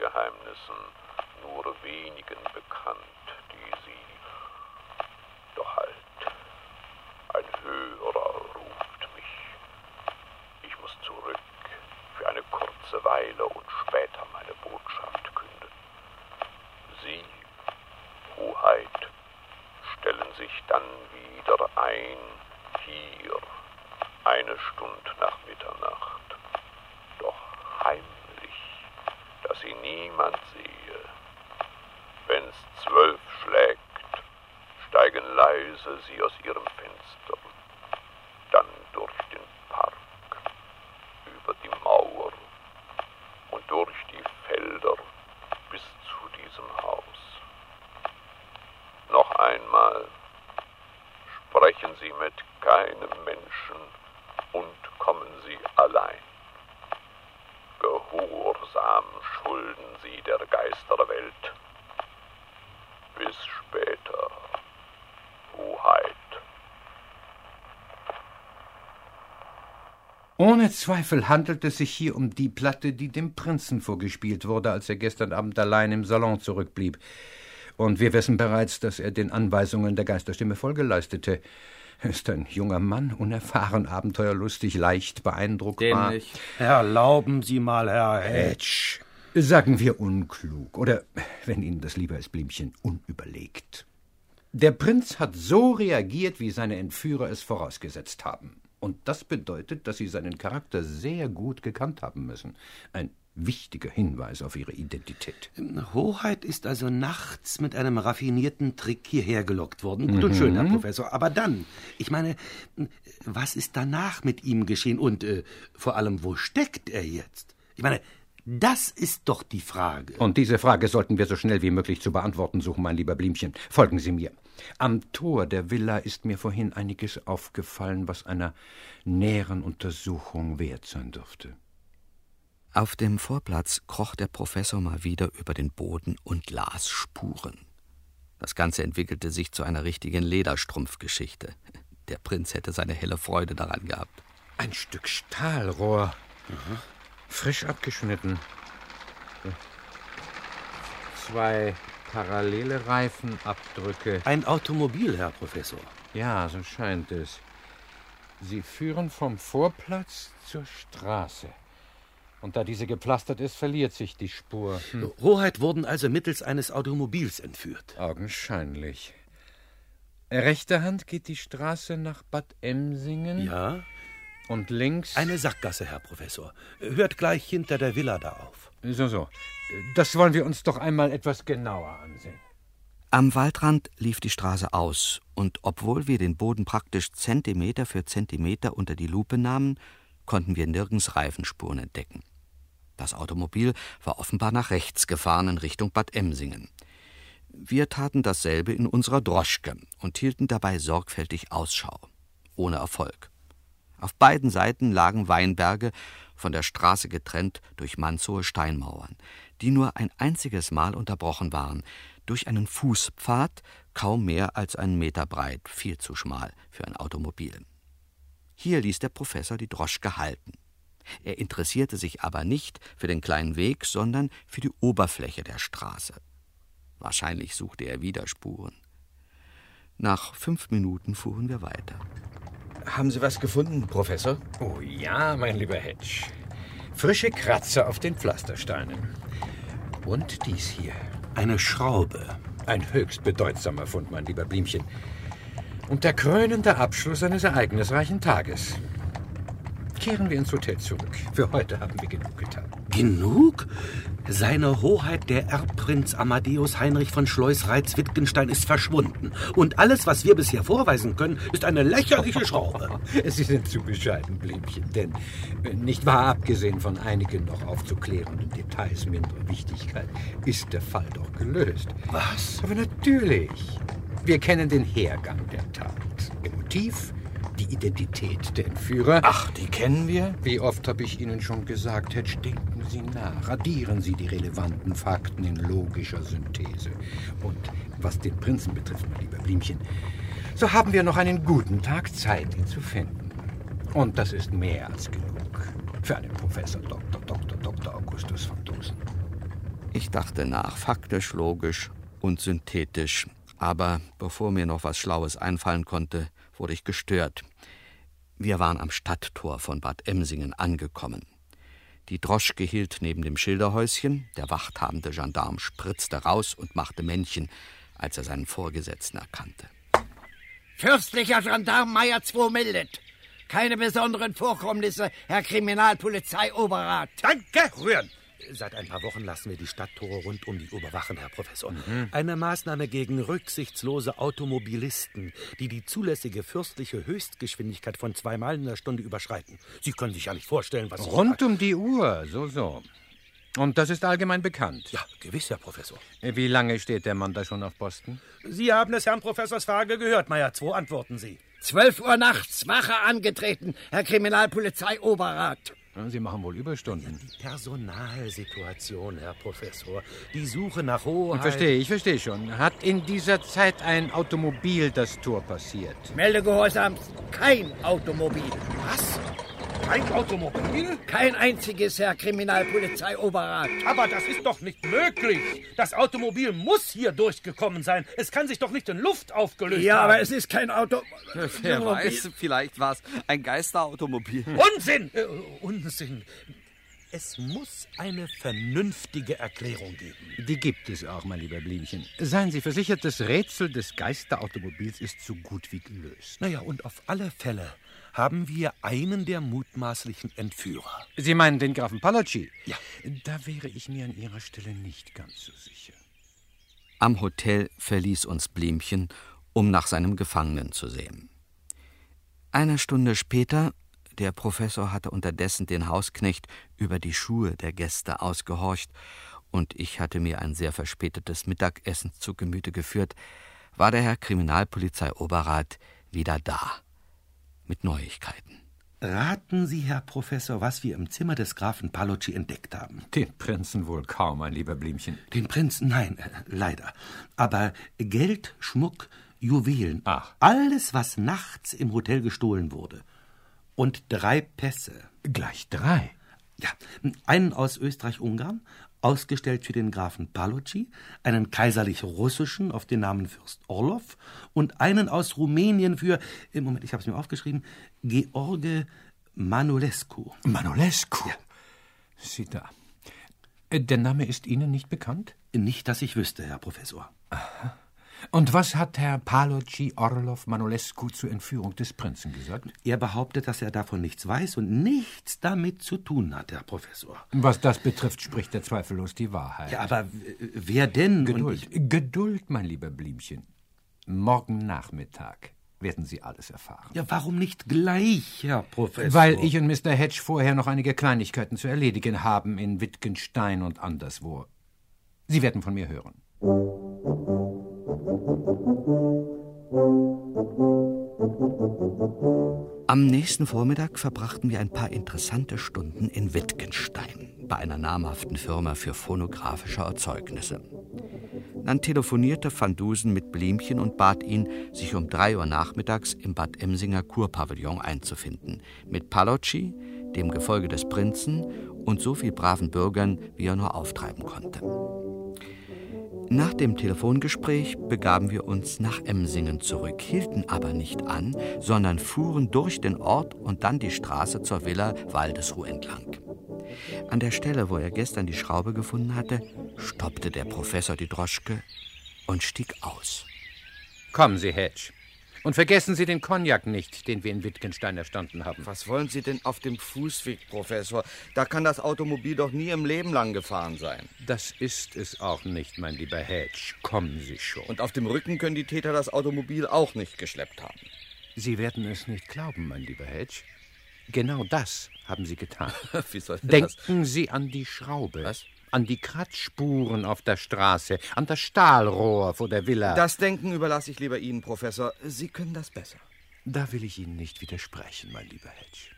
Geheimnissen nur wenigen bekannt, die sie. Doch halt, ein Hörer ruft mich. Ich muss zurück für eine kurze Weile und später meine Botschaft künden. Sie, Hoheit, stellen sich dann wieder ein hier, eine Stunde nach Mitternacht. Doch heimlich, dass sie niemand sehe. Wenn's zwölf schlägt, steigen leise sie aus ihrem Fenster, dann durch den Park, über die Mauer und durch die Felder bis zu diesem Haus. Noch einmal, sprechen Sie mit keinem Menschen und kommen Sie allein. Gehorsam schulden Sie der Geisterwelt. Bis später, Hoheit. Ohne Zweifel handelt es sich hier um die Platte, die dem Prinzen vorgespielt wurde, als er gestern Abend allein im Salon zurückblieb. Und wir wissen bereits, dass er den Anweisungen der Geisterstimme Folge leistete. Er ist ein junger Mann, unerfahren, abenteuerlustig, leicht beeindruckbar. Den Erlauben Sie mal, Herr Hedge. Sagen wir unklug oder, wenn Ihnen das lieber ist, Blümchen, unüberlegt. Der Prinz hat so reagiert, wie seine Entführer es vorausgesetzt haben. Und das bedeutet, dass Sie seinen Charakter sehr gut gekannt haben müssen. Ein wichtiger Hinweis auf Ihre Identität. Hoheit ist also nachts mit einem raffinierten Trick hierher gelockt worden. Gut und schön, Herr Mhm. Professor. Aber dann, ich meine, was ist danach mit ihm geschehen? Und äh, vor allem, wo steckt er jetzt? Ich meine, das ist doch die Frage. Und diese Frage sollten wir so schnell wie möglich zu beantworten suchen, mein lieber Blümchen. Folgen Sie mir. Am Tor der Villa ist mir vorhin einiges aufgefallen, was einer näheren Untersuchung wert sein dürfte. Auf dem Vorplatz kroch der Professor mal wieder über den Boden und las Spuren. Das Ganze entwickelte sich zu einer richtigen Lederstrumpfgeschichte. Der Prinz hätte seine helle Freude daran gehabt. Ein Stück Stahlrohr. Frisch abgeschnitten. Zwei parallele Reifenabdrücke. Ein Automobil, Herr Professor. Ja, so scheint es. Sie führen vom Vorplatz zur Straße. Und da diese gepflastert ist, verliert sich die Spur. Hm. Hoheit wurden also mittels eines Automobils entführt. Augenscheinlich. Rechter Hand geht die Straße nach Bad Emsingen. Ja? Und links. Eine Sackgasse, Herr Professor. Hört gleich hinter der Villa da auf. So, so. Das wollen wir uns doch einmal etwas genauer ansehen. Am Waldrand lief die Straße aus, und obwohl wir den Boden praktisch Zentimeter für Zentimeter unter die Lupe nahmen, konnten wir nirgends Reifenspuren entdecken. Das Automobil war offenbar nach rechts gefahren in Richtung Bad Emsingen. Wir taten dasselbe in unserer Droschke und hielten dabei sorgfältig Ausschau. Ohne Erfolg. Auf beiden Seiten lagen Weinberge, von der Straße getrennt durch mannshohe Steinmauern, die nur ein einziges Mal unterbrochen waren, durch einen Fußpfad, kaum mehr als einen Meter breit, viel zu schmal für ein Automobil. Hier ließ der Professor die Droschke halten. Er interessierte sich aber nicht für den kleinen Weg, sondern für die Oberfläche der Straße. Wahrscheinlich suchte er wieder Spuren. Nach fünf Minuten fuhren wir weiter. Haben Sie was gefunden, Professor? Oh ja, mein lieber Hedge. Frische Kratzer auf den Pflastersteinen. Und dies hier. Eine Schraube. Ein höchst bedeutsamer Fund, mein lieber Blümchen. Und der krönende Abschluss eines ereignisreichen Tages. Kehren wir ins Hotel zurück. Für heute haben wir genug getan. Genug? Seine Hoheit, der Erbprinz Amadeus Heinrich von Schleus-Reitz-Wittgenstein, ist verschwunden. Und alles, was wir bisher vorweisen können, ist eine lächerliche Schraube. Sie sind zu bescheiden, Blümchen. Denn, äh, nicht wahr, abgesehen von einigen noch aufzuklärenden Details minderer Wichtigkeit, ist der Fall doch gelöst. Was? Aber natürlich. Wir kennen den Hergang der Tat. Ihr Motiv, die Identität der Entführer. Ach, die kennen wir? Wie oft habe ich Ihnen schon gesagt, Hedge, denken Sie nach, addieren Sie die relevanten Fakten in logischer Synthese. Und was den Prinzen betrifft, mein lieber Blümchen, so haben wir noch einen guten Tag Zeit, ihn zu finden. Und das ist mehr als genug für einen Professor Dr. Dr. Dr. Augustus von Dusen. Ich dachte nach, faktisch, logisch und synthetisch. Aber bevor mir noch was Schlaues einfallen konnte, wurde ich gestört. Wir waren am Stadttor von Bad Emsingen angekommen. Die Droschke hielt neben dem Schilderhäuschen, der wachthabende Gendarm spritzte raus und machte Männchen, als er seinen Vorgesetzten erkannte. Fürstlicher Gendarm Meier 2 meldet. Keine besonderen Vorkommnisse, Herr Kriminalpolizeioberrat. Danke! Rühren! Seit ein paar Wochen lassen wir die Stadttore rund um die Uhr überwachen, Herr Professor. Mhm. Eine Maßnahme gegen rücksichtslose Automobilisten, die die zulässige fürstliche Höchstgeschwindigkeit von zwei Meilen in der Stunde überschreiten. Sie können sich ja nicht vorstellen, was... Rund um die Uhr, so, so. Und das ist allgemein bekannt? Ja, gewiss, Herr Professor. Wie lange steht der Mann da schon auf Posten? Sie haben es Herrn Professors Frage gehört, Meier. Zwei antworten Sie. Zwölf Uhr nachts, Wache angetreten, Herr Kriminalpolizeioberrat. Sie machen wohl Überstunden. Die Personalsituation, Herr Professor. Die Suche nach Hoheit. Ich verstehe, ich verstehe schon. Hat in dieser Zeit ein Automobil das Tor passiert? Melde Gehorsams, kein Automobil. Was? Kein Automobil? Kein einziges, Herr Kriminalpolizeioberrat. Aber das ist doch nicht möglich. Das Automobil muss hier durchgekommen sein. Es kann sich doch nicht in Luft aufgelöst ja, haben. aber es ist kein Auto. Wer weiß, vielleicht war es ein Geisterautomobil. Unsinn! Äh, Unsinn. Es muss eine vernünftige Erklärung geben. Die gibt es auch, mein lieber Blümchen. Seien Sie versichert, das Rätsel des Geisterautomobils ist so gut wie gelöst. Naja, und auf alle Fälle haben wir einen der mutmaßlichen Entführer. Sie meinen den Grafen Palacci? Ja. Da wäre ich mir an Ihrer Stelle nicht ganz so sicher. Am Hotel verließ uns Blümchen, um nach seinem Gefangenen zu sehen. Eine Stunde später, der Professor hatte unterdessen den Hausknecht über die Schuhe der Gäste ausgehorcht, und ich hatte mir ein sehr verspätetes Mittagessen zu Gemüte geführt, war der Herr Kriminalpolizeioberrat wieder da mit Neuigkeiten. Raten Sie, Herr Professor, was wir im Zimmer des Grafen Palocci entdeckt haben. Den Prinzen wohl kaum, mein lieber Blümchen. Den Prinzen, nein, äh, leider. Aber Geld, Schmuck, Juwelen, Ach. alles, was nachts im Hotel gestohlen wurde. Und drei Pässe. Gleich drei? Ja, einen aus Österreich-Ungarn, ausgestellt für den Grafen Palocci, einen kaiserlich-russischen auf den Namen Fürst Orlov und einen aus Rumänien für, im Moment, ich habe es mir aufgeschrieben, George Manolescu. Manolescu? Ja. Sieh da. Äh, Der Name ist Ihnen nicht bekannt? Nicht, dass ich wüsste, Herr Professor. Aha. Und was hat Herr Palocci Orlov Manolescu zur Entführung des Prinzen gesagt? Er behauptet, dass er davon nichts weiß und nichts damit zu tun hat, Herr Professor. Was das betrifft, spricht er zweifellos die Wahrheit. Ja, aber wer denn? Geduld. Geduld, mein lieber Blümchen. Morgen Nachmittag werden Sie alles erfahren. Ja, warum nicht gleich, Herr Professor? Weil ich und Mr. Hedge vorher noch einige Kleinigkeiten zu erledigen haben in Wittgenstein und anderswo. Sie werden von mir hören. Am nächsten Vormittag verbrachten wir ein paar interessante Stunden in Wittgenstein bei einer namhaften Firma für phonographische Erzeugnisse. Dann telefonierte Van Dusen mit Blümchen und bat ihn, sich um drei Uhr nachmittags im Bad Emsinger Kurpavillon einzufinden, mit Palocci, dem Gefolge des Prinzen und so viel braven Bürgern, wie er nur auftreiben konnte. Nach dem Telefongespräch begaben wir uns nach Emsingen zurück, hielten aber nicht an, sondern fuhren durch den Ort und dann die Straße zur Villa Waldesruh entlang. An der Stelle, wo er gestern die Schraube gefunden hatte, stoppte der Professor die Droschke und stieg aus. Kommen Sie, Hedge. Und vergessen Sie den Cognac nicht, den wir in Wittgenstein erstanden haben. Was wollen Sie denn auf dem Fußweg, Professor? Da kann das Automobil doch nie im Leben lang gefahren sein. Das ist es auch nicht, mein lieber Hedge. Kommen Sie schon. Und auf dem Rücken können die Täter das Automobil auch nicht geschleppt haben. Sie werden es nicht glauben, mein lieber Hedge. Genau das haben Sie getan. Wie soll das? Denken Sie an die Schraube. Was? An die Kratzspuren auf der Straße, an das Stahlrohr vor der Villa. Das Denken überlasse ich lieber Ihnen, Professor. Sie können das besser. Da will ich Ihnen nicht widersprechen, mein lieber Hedge.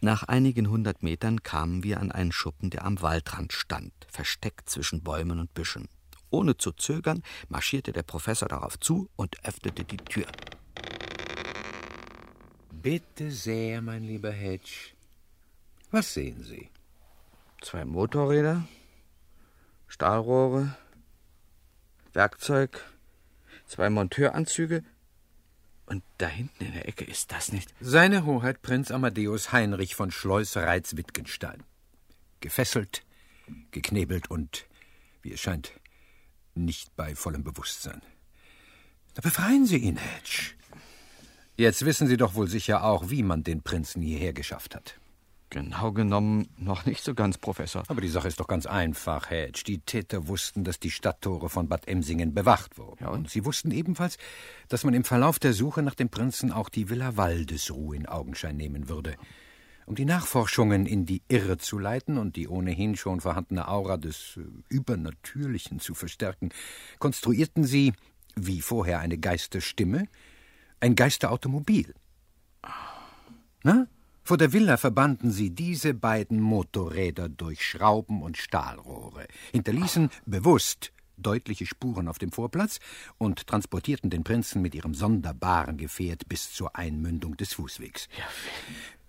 Nach einigen hundert Metern kamen wir an einen Schuppen, der am Waldrand stand, versteckt zwischen Bäumen und Büschen. Ohne zu zögern marschierte der Professor darauf zu und öffnete die Tür. Bitte sehr, mein lieber Hedge. Was sehen Sie? Zwei Motorräder, Stahlrohre, Werkzeug, zwei Monteuranzüge. Und da hinten in der Ecke ist das nicht. Seine Hoheit Prinz Amadeus Heinrich von Schleus-Reitz-Wittgenstein. Gefesselt, geknebelt und, wie es scheint, nicht bei vollem Bewusstsein. Da befreien Sie ihn, Hedge. Jetzt wissen Sie doch wohl sicher auch, wie man den Prinzen hierher geschafft hat. Genau genommen noch nicht so ganz, Professor. Aber die Sache ist doch ganz einfach, Hedge. Die Täter wussten, dass die Stadttore von Bad Emsingen bewacht wurden. Ja, und sie wussten ebenfalls, dass man im Verlauf der Suche nach dem Prinzen auch die Villa Waldesruh in Augenschein nehmen würde. Um die Nachforschungen in die Irre zu leiten und die ohnehin schon vorhandene Aura des äh, Übernatürlichen zu verstärken, konstruierten sie, wie vorher eine Geisterstimme, ein Geisterautomobil. Na? Vor der Villa verbanden sie diese beiden Motorräder durch Schrauben und Stahlrohre, hinterließen bewusst deutliche Spuren auf dem Vorplatz und transportierten den Prinzen mit ihrem sonderbaren Gefährt bis zur Einmündung des Fußwegs. Ja.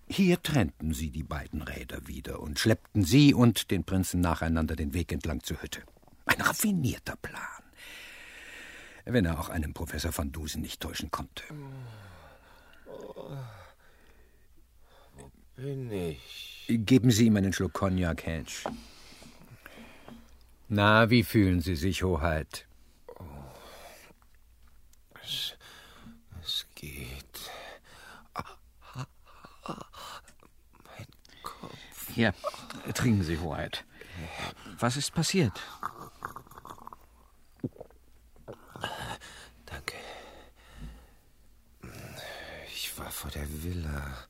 Hier trennten sie die beiden Räder wieder und schleppten sie und den Prinzen nacheinander den Weg entlang zur Hütte. Ein raffinierter Plan, wenn er auch einen Professor van Dusen nicht täuschen konnte. Wo bin ich? Geben Sie ihm einen Schluck Cognac, Hedge. Na, wie fühlen Sie sich, Hoheit? Es, es geht. Hier, trinken Sie, Hoheit. Was ist passiert? Danke. Ich war vor der Villa.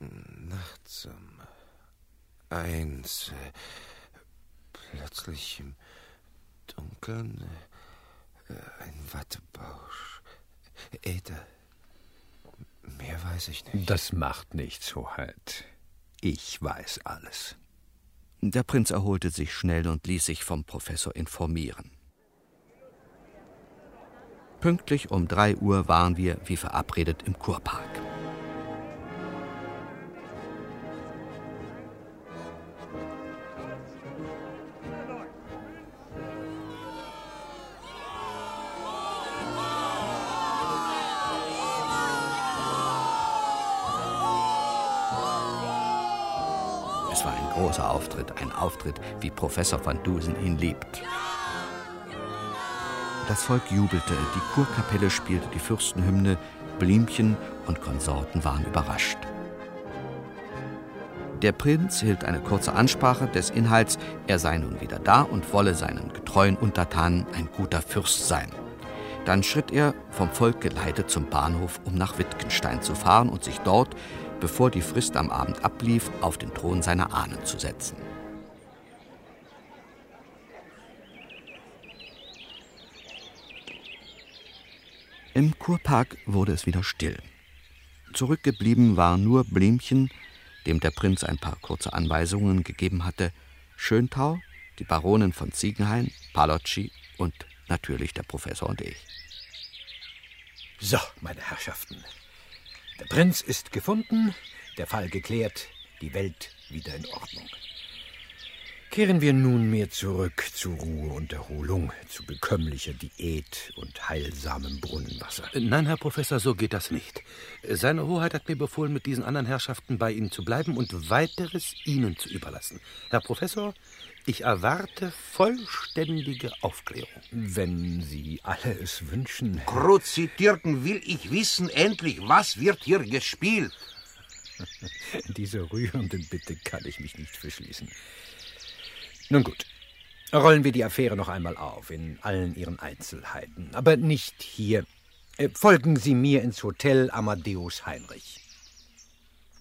Nachts um eins. Plötzlich im Dunkeln ein Wattebausch. Äther. Mehr weiß ich nicht. Das macht nichts, Hoheit. Ich weiß alles. Der Prinz erholte sich schnell und ließ sich vom Professor informieren. Pünktlich um drei Uhr waren wir, wie verabredet, im Kurpark. Großer Auftritt, ein Auftritt, wie Professor van Dusen ihn liebt. Das Volk jubelte, die Kurkapelle spielte die Fürstenhymne, Blümchen und Konsorten waren überrascht. Der Prinz hielt eine kurze Ansprache des Inhalts, er sei nun wieder da und wolle seinen getreuen Untertanen ein guter Fürst sein. Dann schritt er, vom Volk geleitet, zum Bahnhof, um nach Wittgenstein zu fahren und sich dort bevor die Frist am Abend ablief, auf den Thron seiner Ahnen zu setzen. Im Kurpark wurde es wieder still. Zurückgeblieben war nur Blümchen, dem der Prinz ein paar kurze Anweisungen gegeben hatte, Schöntau, die Baronin von Ziegenhain, Palocci und natürlich der Professor und ich. So, meine Herrschaften, der Prinz ist gefunden, der Fall geklärt, die Welt wieder in Ordnung. Kehren wir nunmehr zurück zu Ruhe und Erholung, zu bekömmlicher Diät und heilsamem Brunnenwasser. Nein, Herr Professor, so geht das nicht. Seine Hoheit hat mir befohlen, mit diesen anderen Herrschaften bei Ihnen zu bleiben und weiteres Ihnen zu überlassen. Herr Professor, ich erwarte vollständige Aufklärung. Wenn Sie alle es wünschen. Kruzitierten will ich wissen endlich, was wird hier gespielt? Diese rührende Bitte kann ich mich nicht verschließen. Nun gut, rollen wir die Affäre noch einmal auf, in allen ihren Einzelheiten. Aber nicht hier. Äh, folgen Sie mir ins Hotel Amadeus Heinrich.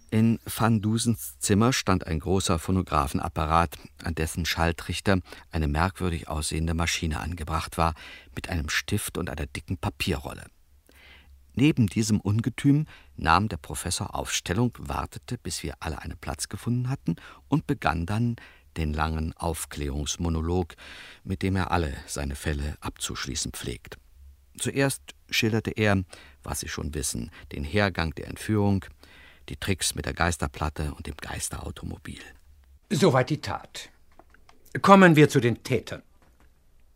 In Van Dusens Zimmer stand ein großer Phonographenapparat, an dessen Schalltrichter eine merkwürdig aussehende Maschine angebracht war, mit einem Stift und einer dicken Papierrolle. Neben diesem Ungetüm nahm der Professor Aufstellung, wartete, bis wir alle einen Platz gefunden hatten, und begann dann den langen Aufklärungsmonolog, mit dem er alle seine Fälle abzuschließen pflegt. Zuerst schilderte er, was Sie schon wissen, den Hergang der Entführung, die Tricks mit der Geisterplatte und dem Geisterautomobil. Soweit die Tat. Kommen wir zu den Tätern.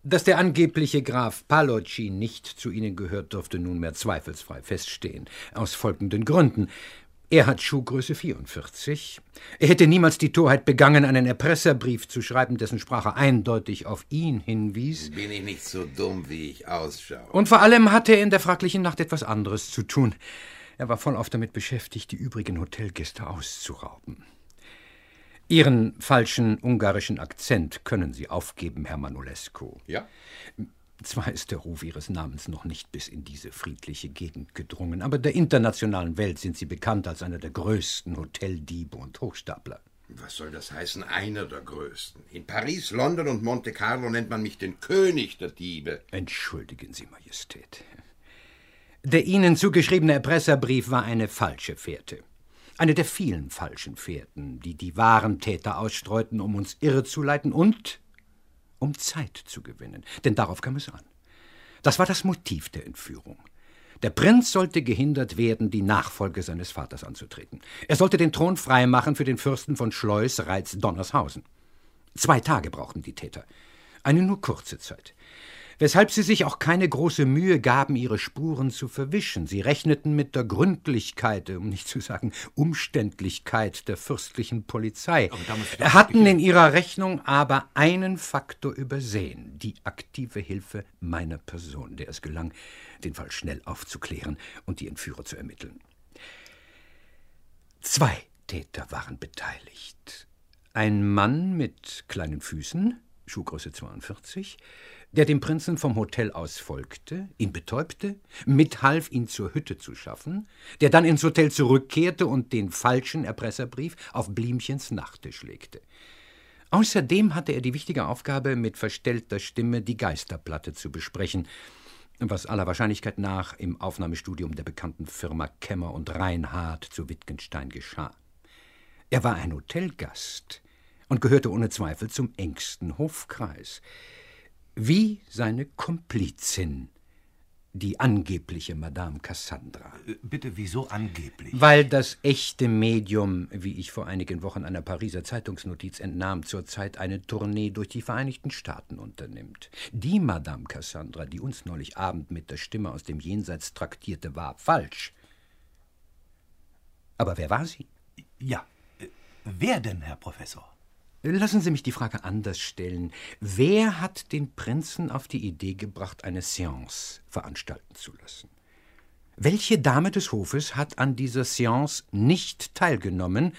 Dass der angebliche Graf Palocci nicht zu ihnen gehört, dürfte nunmehr zweifelsfrei feststehen. Aus folgenden Gründen. Er hat Schuhgröße 44. Er hätte niemals die Torheit begangen, einen Erpresserbrief zu schreiben, dessen Sprache eindeutig auf ihn hinwies. Bin ich nicht so dumm, wie ich ausschaue. Und vor allem hatte er in der fraglichen Nacht etwas anderes zu tun. Er war vollauf damit beschäftigt, die übrigen Hotelgäste auszurauben. Ihren falschen ungarischen Akzent können Sie aufgeben, Herr Manolescu. Ja? Zwar ist der Ruf Ihres Namens noch nicht bis in diese friedliche Gegend gedrungen, aber der internationalen Welt sind Sie bekannt als einer der größten Hoteldiebe und Hochstapler. Was soll das heißen, einer der größten? In Paris, London und Monte Carlo nennt man mich den König der Diebe. Entschuldigen Sie, Majestät. Der Ihnen zugeschriebene Erpresserbrief war eine falsche Fährte. Eine der vielen falschen Fährten, die die wahren Täter ausstreuten, um uns irrezuleiten und um Zeit zu gewinnen. Denn darauf kam es an. Das war das Motiv der Entführung. Der Prinz sollte gehindert werden, die Nachfolge seines Vaters anzutreten. Er sollte den Thron freimachen für den Fürsten von Schleus, Reiz, Donnershausen. Zwei Tage brauchten die Täter. Eine nur kurze Zeit weshalb sie sich auch keine große Mühe gaben, ihre Spuren zu verwischen. Sie rechneten mit der Gründlichkeit, um nicht zu sagen Umständlichkeit der fürstlichen Polizei, hatten in ihrer Rechnung aber einen Faktor übersehen, die aktive Hilfe meiner Person, der es gelang, den Fall schnell aufzuklären und die Entführer zu ermitteln. Zwei Täter waren beteiligt. Ein Mann mit kleinen Füßen, Schuhgröße 42, der dem Prinzen vom Hotel aus folgte, ihn betäubte, mithalf, ihn zur Hütte zu schaffen, der dann ins Hotel zurückkehrte und den falschen Erpresserbrief auf Bliemchens Nachttisch legte. Außerdem hatte er die wichtige Aufgabe, mit verstellter Stimme die Geisterplatte zu besprechen, was aller Wahrscheinlichkeit nach im Aufnahmestudium der bekannten Firma Kemmer und Reinhardt zu Wittgenstein geschah. Er war ein Hotelgast und gehörte ohne Zweifel zum engsten Hofkreis wie seine Komplizin, die angebliche Madame Cassandra. Äh, bitte, wieso angeblich? Weil das echte Medium, wie ich vor einigen Wochen einer Pariser Zeitungsnotiz entnahm, zurzeit eine Tournee durch die Vereinigten Staaten unternimmt. Die Madame Cassandra, die uns neulich Abend mit der Stimme aus dem Jenseits traktierte, war falsch. Aber wer war sie? Ja, äh, wer denn, Herr Professor? Lassen Sie mich die Frage anders stellen. Wer hat den Prinzen auf die Idee gebracht, eine Seance veranstalten zu lassen? Welche Dame des Hofes hat an dieser Seance nicht teilgenommen,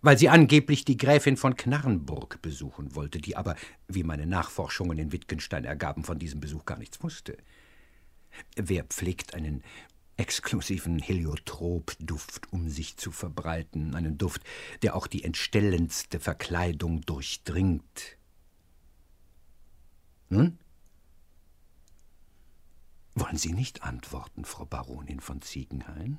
weil sie angeblich die Gräfin von Knarrenburg besuchen wollte, die aber, wie meine Nachforschungen in Wittgenstein ergaben, von diesem Besuch gar nichts wusste? Wer pflegt einen exklusiven Heliotropduft um sich zu verbreiten, einen Duft, der auch die entstellendste Verkleidung durchdringt. Nun? Wollen Sie nicht antworten, Frau Baronin von Ziegenhain?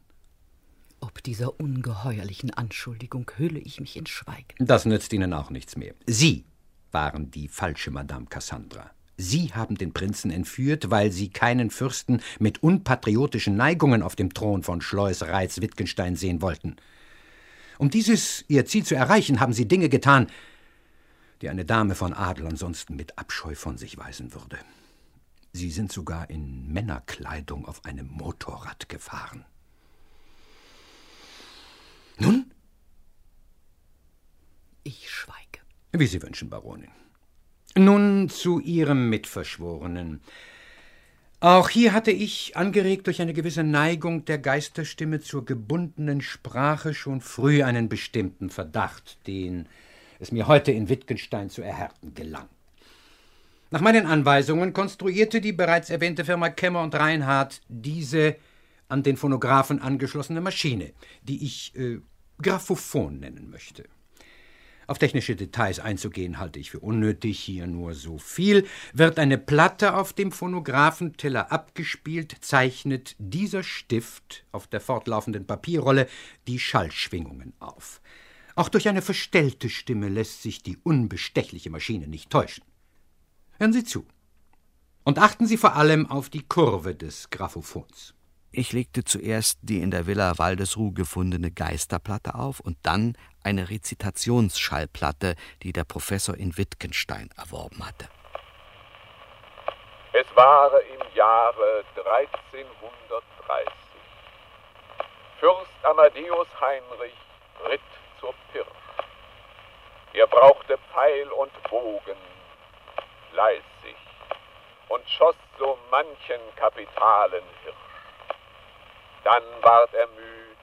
Ob dieser ungeheuerlichen Anschuldigung hülle ich mich in Schweigen. Das nützt Ihnen auch nichts mehr. Sie waren die falsche Madame Cassandra. Sie haben den Prinzen entführt, weil Sie keinen Fürsten mit unpatriotischen Neigungen auf dem Thron von Schleus, Reiz, Wittgenstein sehen wollten. Um dieses Ihr Ziel zu erreichen, haben Sie Dinge getan, die eine Dame von Adel ansonsten mit Abscheu von sich weisen würde. Sie sind sogar in Männerkleidung auf einem Motorrad gefahren. Nun? Ich schweige. Wie Sie wünschen, Baronin. Nun zu Ihrem Mitverschworenen. Auch hier hatte ich, angeregt durch eine gewisse Neigung der Geisterstimme zur gebundenen Sprache, schon früh einen bestimmten Verdacht, den es mir heute in Wittgenstein zu erhärten gelang. Nach meinen Anweisungen konstruierte die bereits erwähnte Firma Kemmer und Reinhardt diese an den Phonographen angeschlossene Maschine, die ich äh, Graphophon nennen möchte. Auf technische Details einzugehen halte ich für unnötig, hier nur so viel. Wird eine Platte auf dem Phonographenteller abgespielt, zeichnet dieser Stift auf der fortlaufenden Papierrolle die Schallschwingungen auf. Auch durch eine verstellte Stimme lässt sich die unbestechliche Maschine nicht täuschen. Hören Sie zu. Und achten Sie vor allem auf die Kurve des Graphophons. Ich legte zuerst die in der Villa Waldesruh gefundene Geisterplatte auf und dann eine Rezitationsschallplatte, die der Professor in Wittgenstein erworben hatte. Es war im Jahre 1330. Fürst Amadeus Heinrich ritt zur Pirsch. Er brauchte Pfeil und Bogen, fleißig, und schoss so manchen kapitalen Hirsch. Dann ward er müd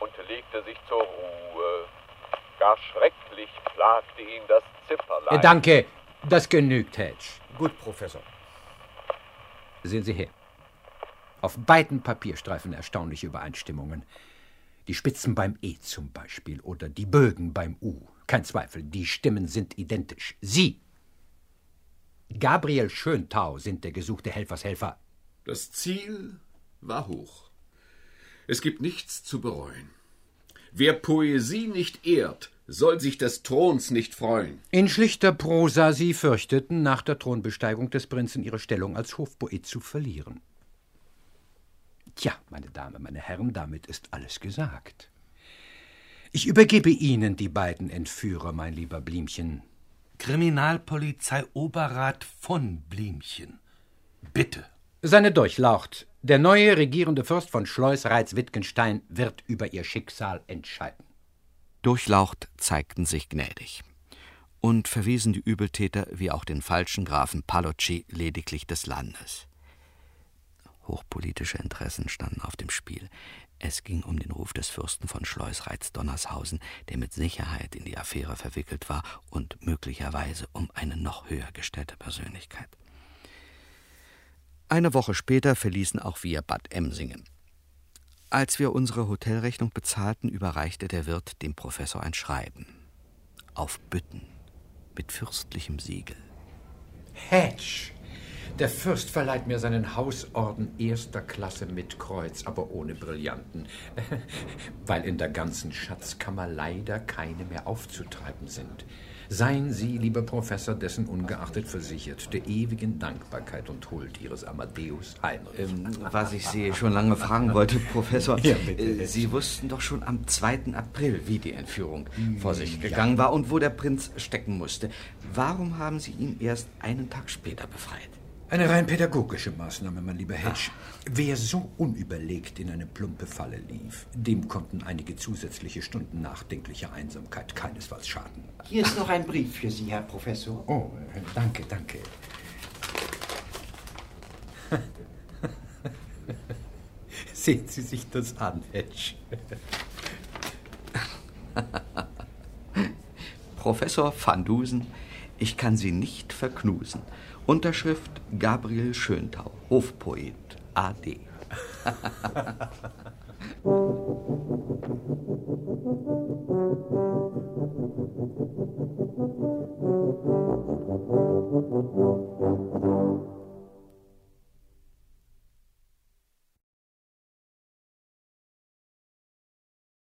und legte sich zur Ruhe. Gar schrecklich plagte ihn das Zipperlein. Danke, das genügt, Hedge. Gut, Professor. Sehen Sie her. Auf beiden Papierstreifen erstaunliche Übereinstimmungen. Die Spitzen beim E zum Beispiel oder die Bögen beim U. Kein Zweifel, die Stimmen sind identisch. Sie, Gabriel Schöntau, sind der gesuchte Helfershelfer. Das Ziel war hoch. Es gibt nichts zu bereuen. Wer Poesie nicht ehrt, soll sich des Throns nicht freuen. In schlichter Prosa, Sie fürchteten, nach der Thronbesteigung des Prinzen Ihre Stellung als Hofpoet zu verlieren. Tja, meine Damen, meine Herren, damit ist alles gesagt. Ich übergebe Ihnen die beiden Entführer, mein lieber Blimchen. Kriminalpolizei Oberrat von Blimchen. Bitte. Seine Durchlaucht. Der neue regierende Fürst von Schleusreiz-Wittgenstein wird über ihr Schicksal entscheiden. Durchlaucht zeigten sich gnädig und verwiesen die Übeltäter wie auch den falschen Grafen Palocci lediglich des Landes. Hochpolitische Interessen standen auf dem Spiel. Es ging um den Ruf des Fürsten von Schleusreiz-Donnershausen, der mit Sicherheit in die Affäre verwickelt war, und möglicherweise um eine noch höher gestellte Persönlichkeit. Eine Woche später verließen auch wir Bad Emsingen. Als wir unsere Hotelrechnung bezahlten, überreichte der Wirt dem Professor ein Schreiben. Auf Bütten, mit fürstlichem Siegel. Hedge! Der Fürst verleiht mir seinen Hausorden erster Klasse mit Kreuz, aber ohne Brillanten, weil in der ganzen Schatzkammer leider keine mehr aufzutreiben sind. Seien Sie, lieber Professor, dessen ungeachtet versichert, der ewigen Dankbarkeit und Huld Ihres Amadeus Heinrich. Ähm, was ich Sie schon lange fragen wollte, Professor. Ja. Äh, Sie wussten doch schon am 2. April, wie die Entführung vor sich ja. gegangen war und wo der Prinz stecken musste. Warum haben Sie ihn erst einen Tag später befreit? Eine rein pädagogische Maßnahme, mein lieber Hedge. Wer so unüberlegt in eine plumpe Falle lief, dem konnten einige zusätzliche Stunden nachdenklicher Einsamkeit keinesfalls schaden. Hier ist noch ein Brief für Sie, Herr Professor. Oh, äh, danke, danke. Sehen Sie sich das an, Hedge. Professor van Dusen, ich kann Sie nicht verknusen. Unterschrift Gabriel Schöntau, Hofpoet, AD.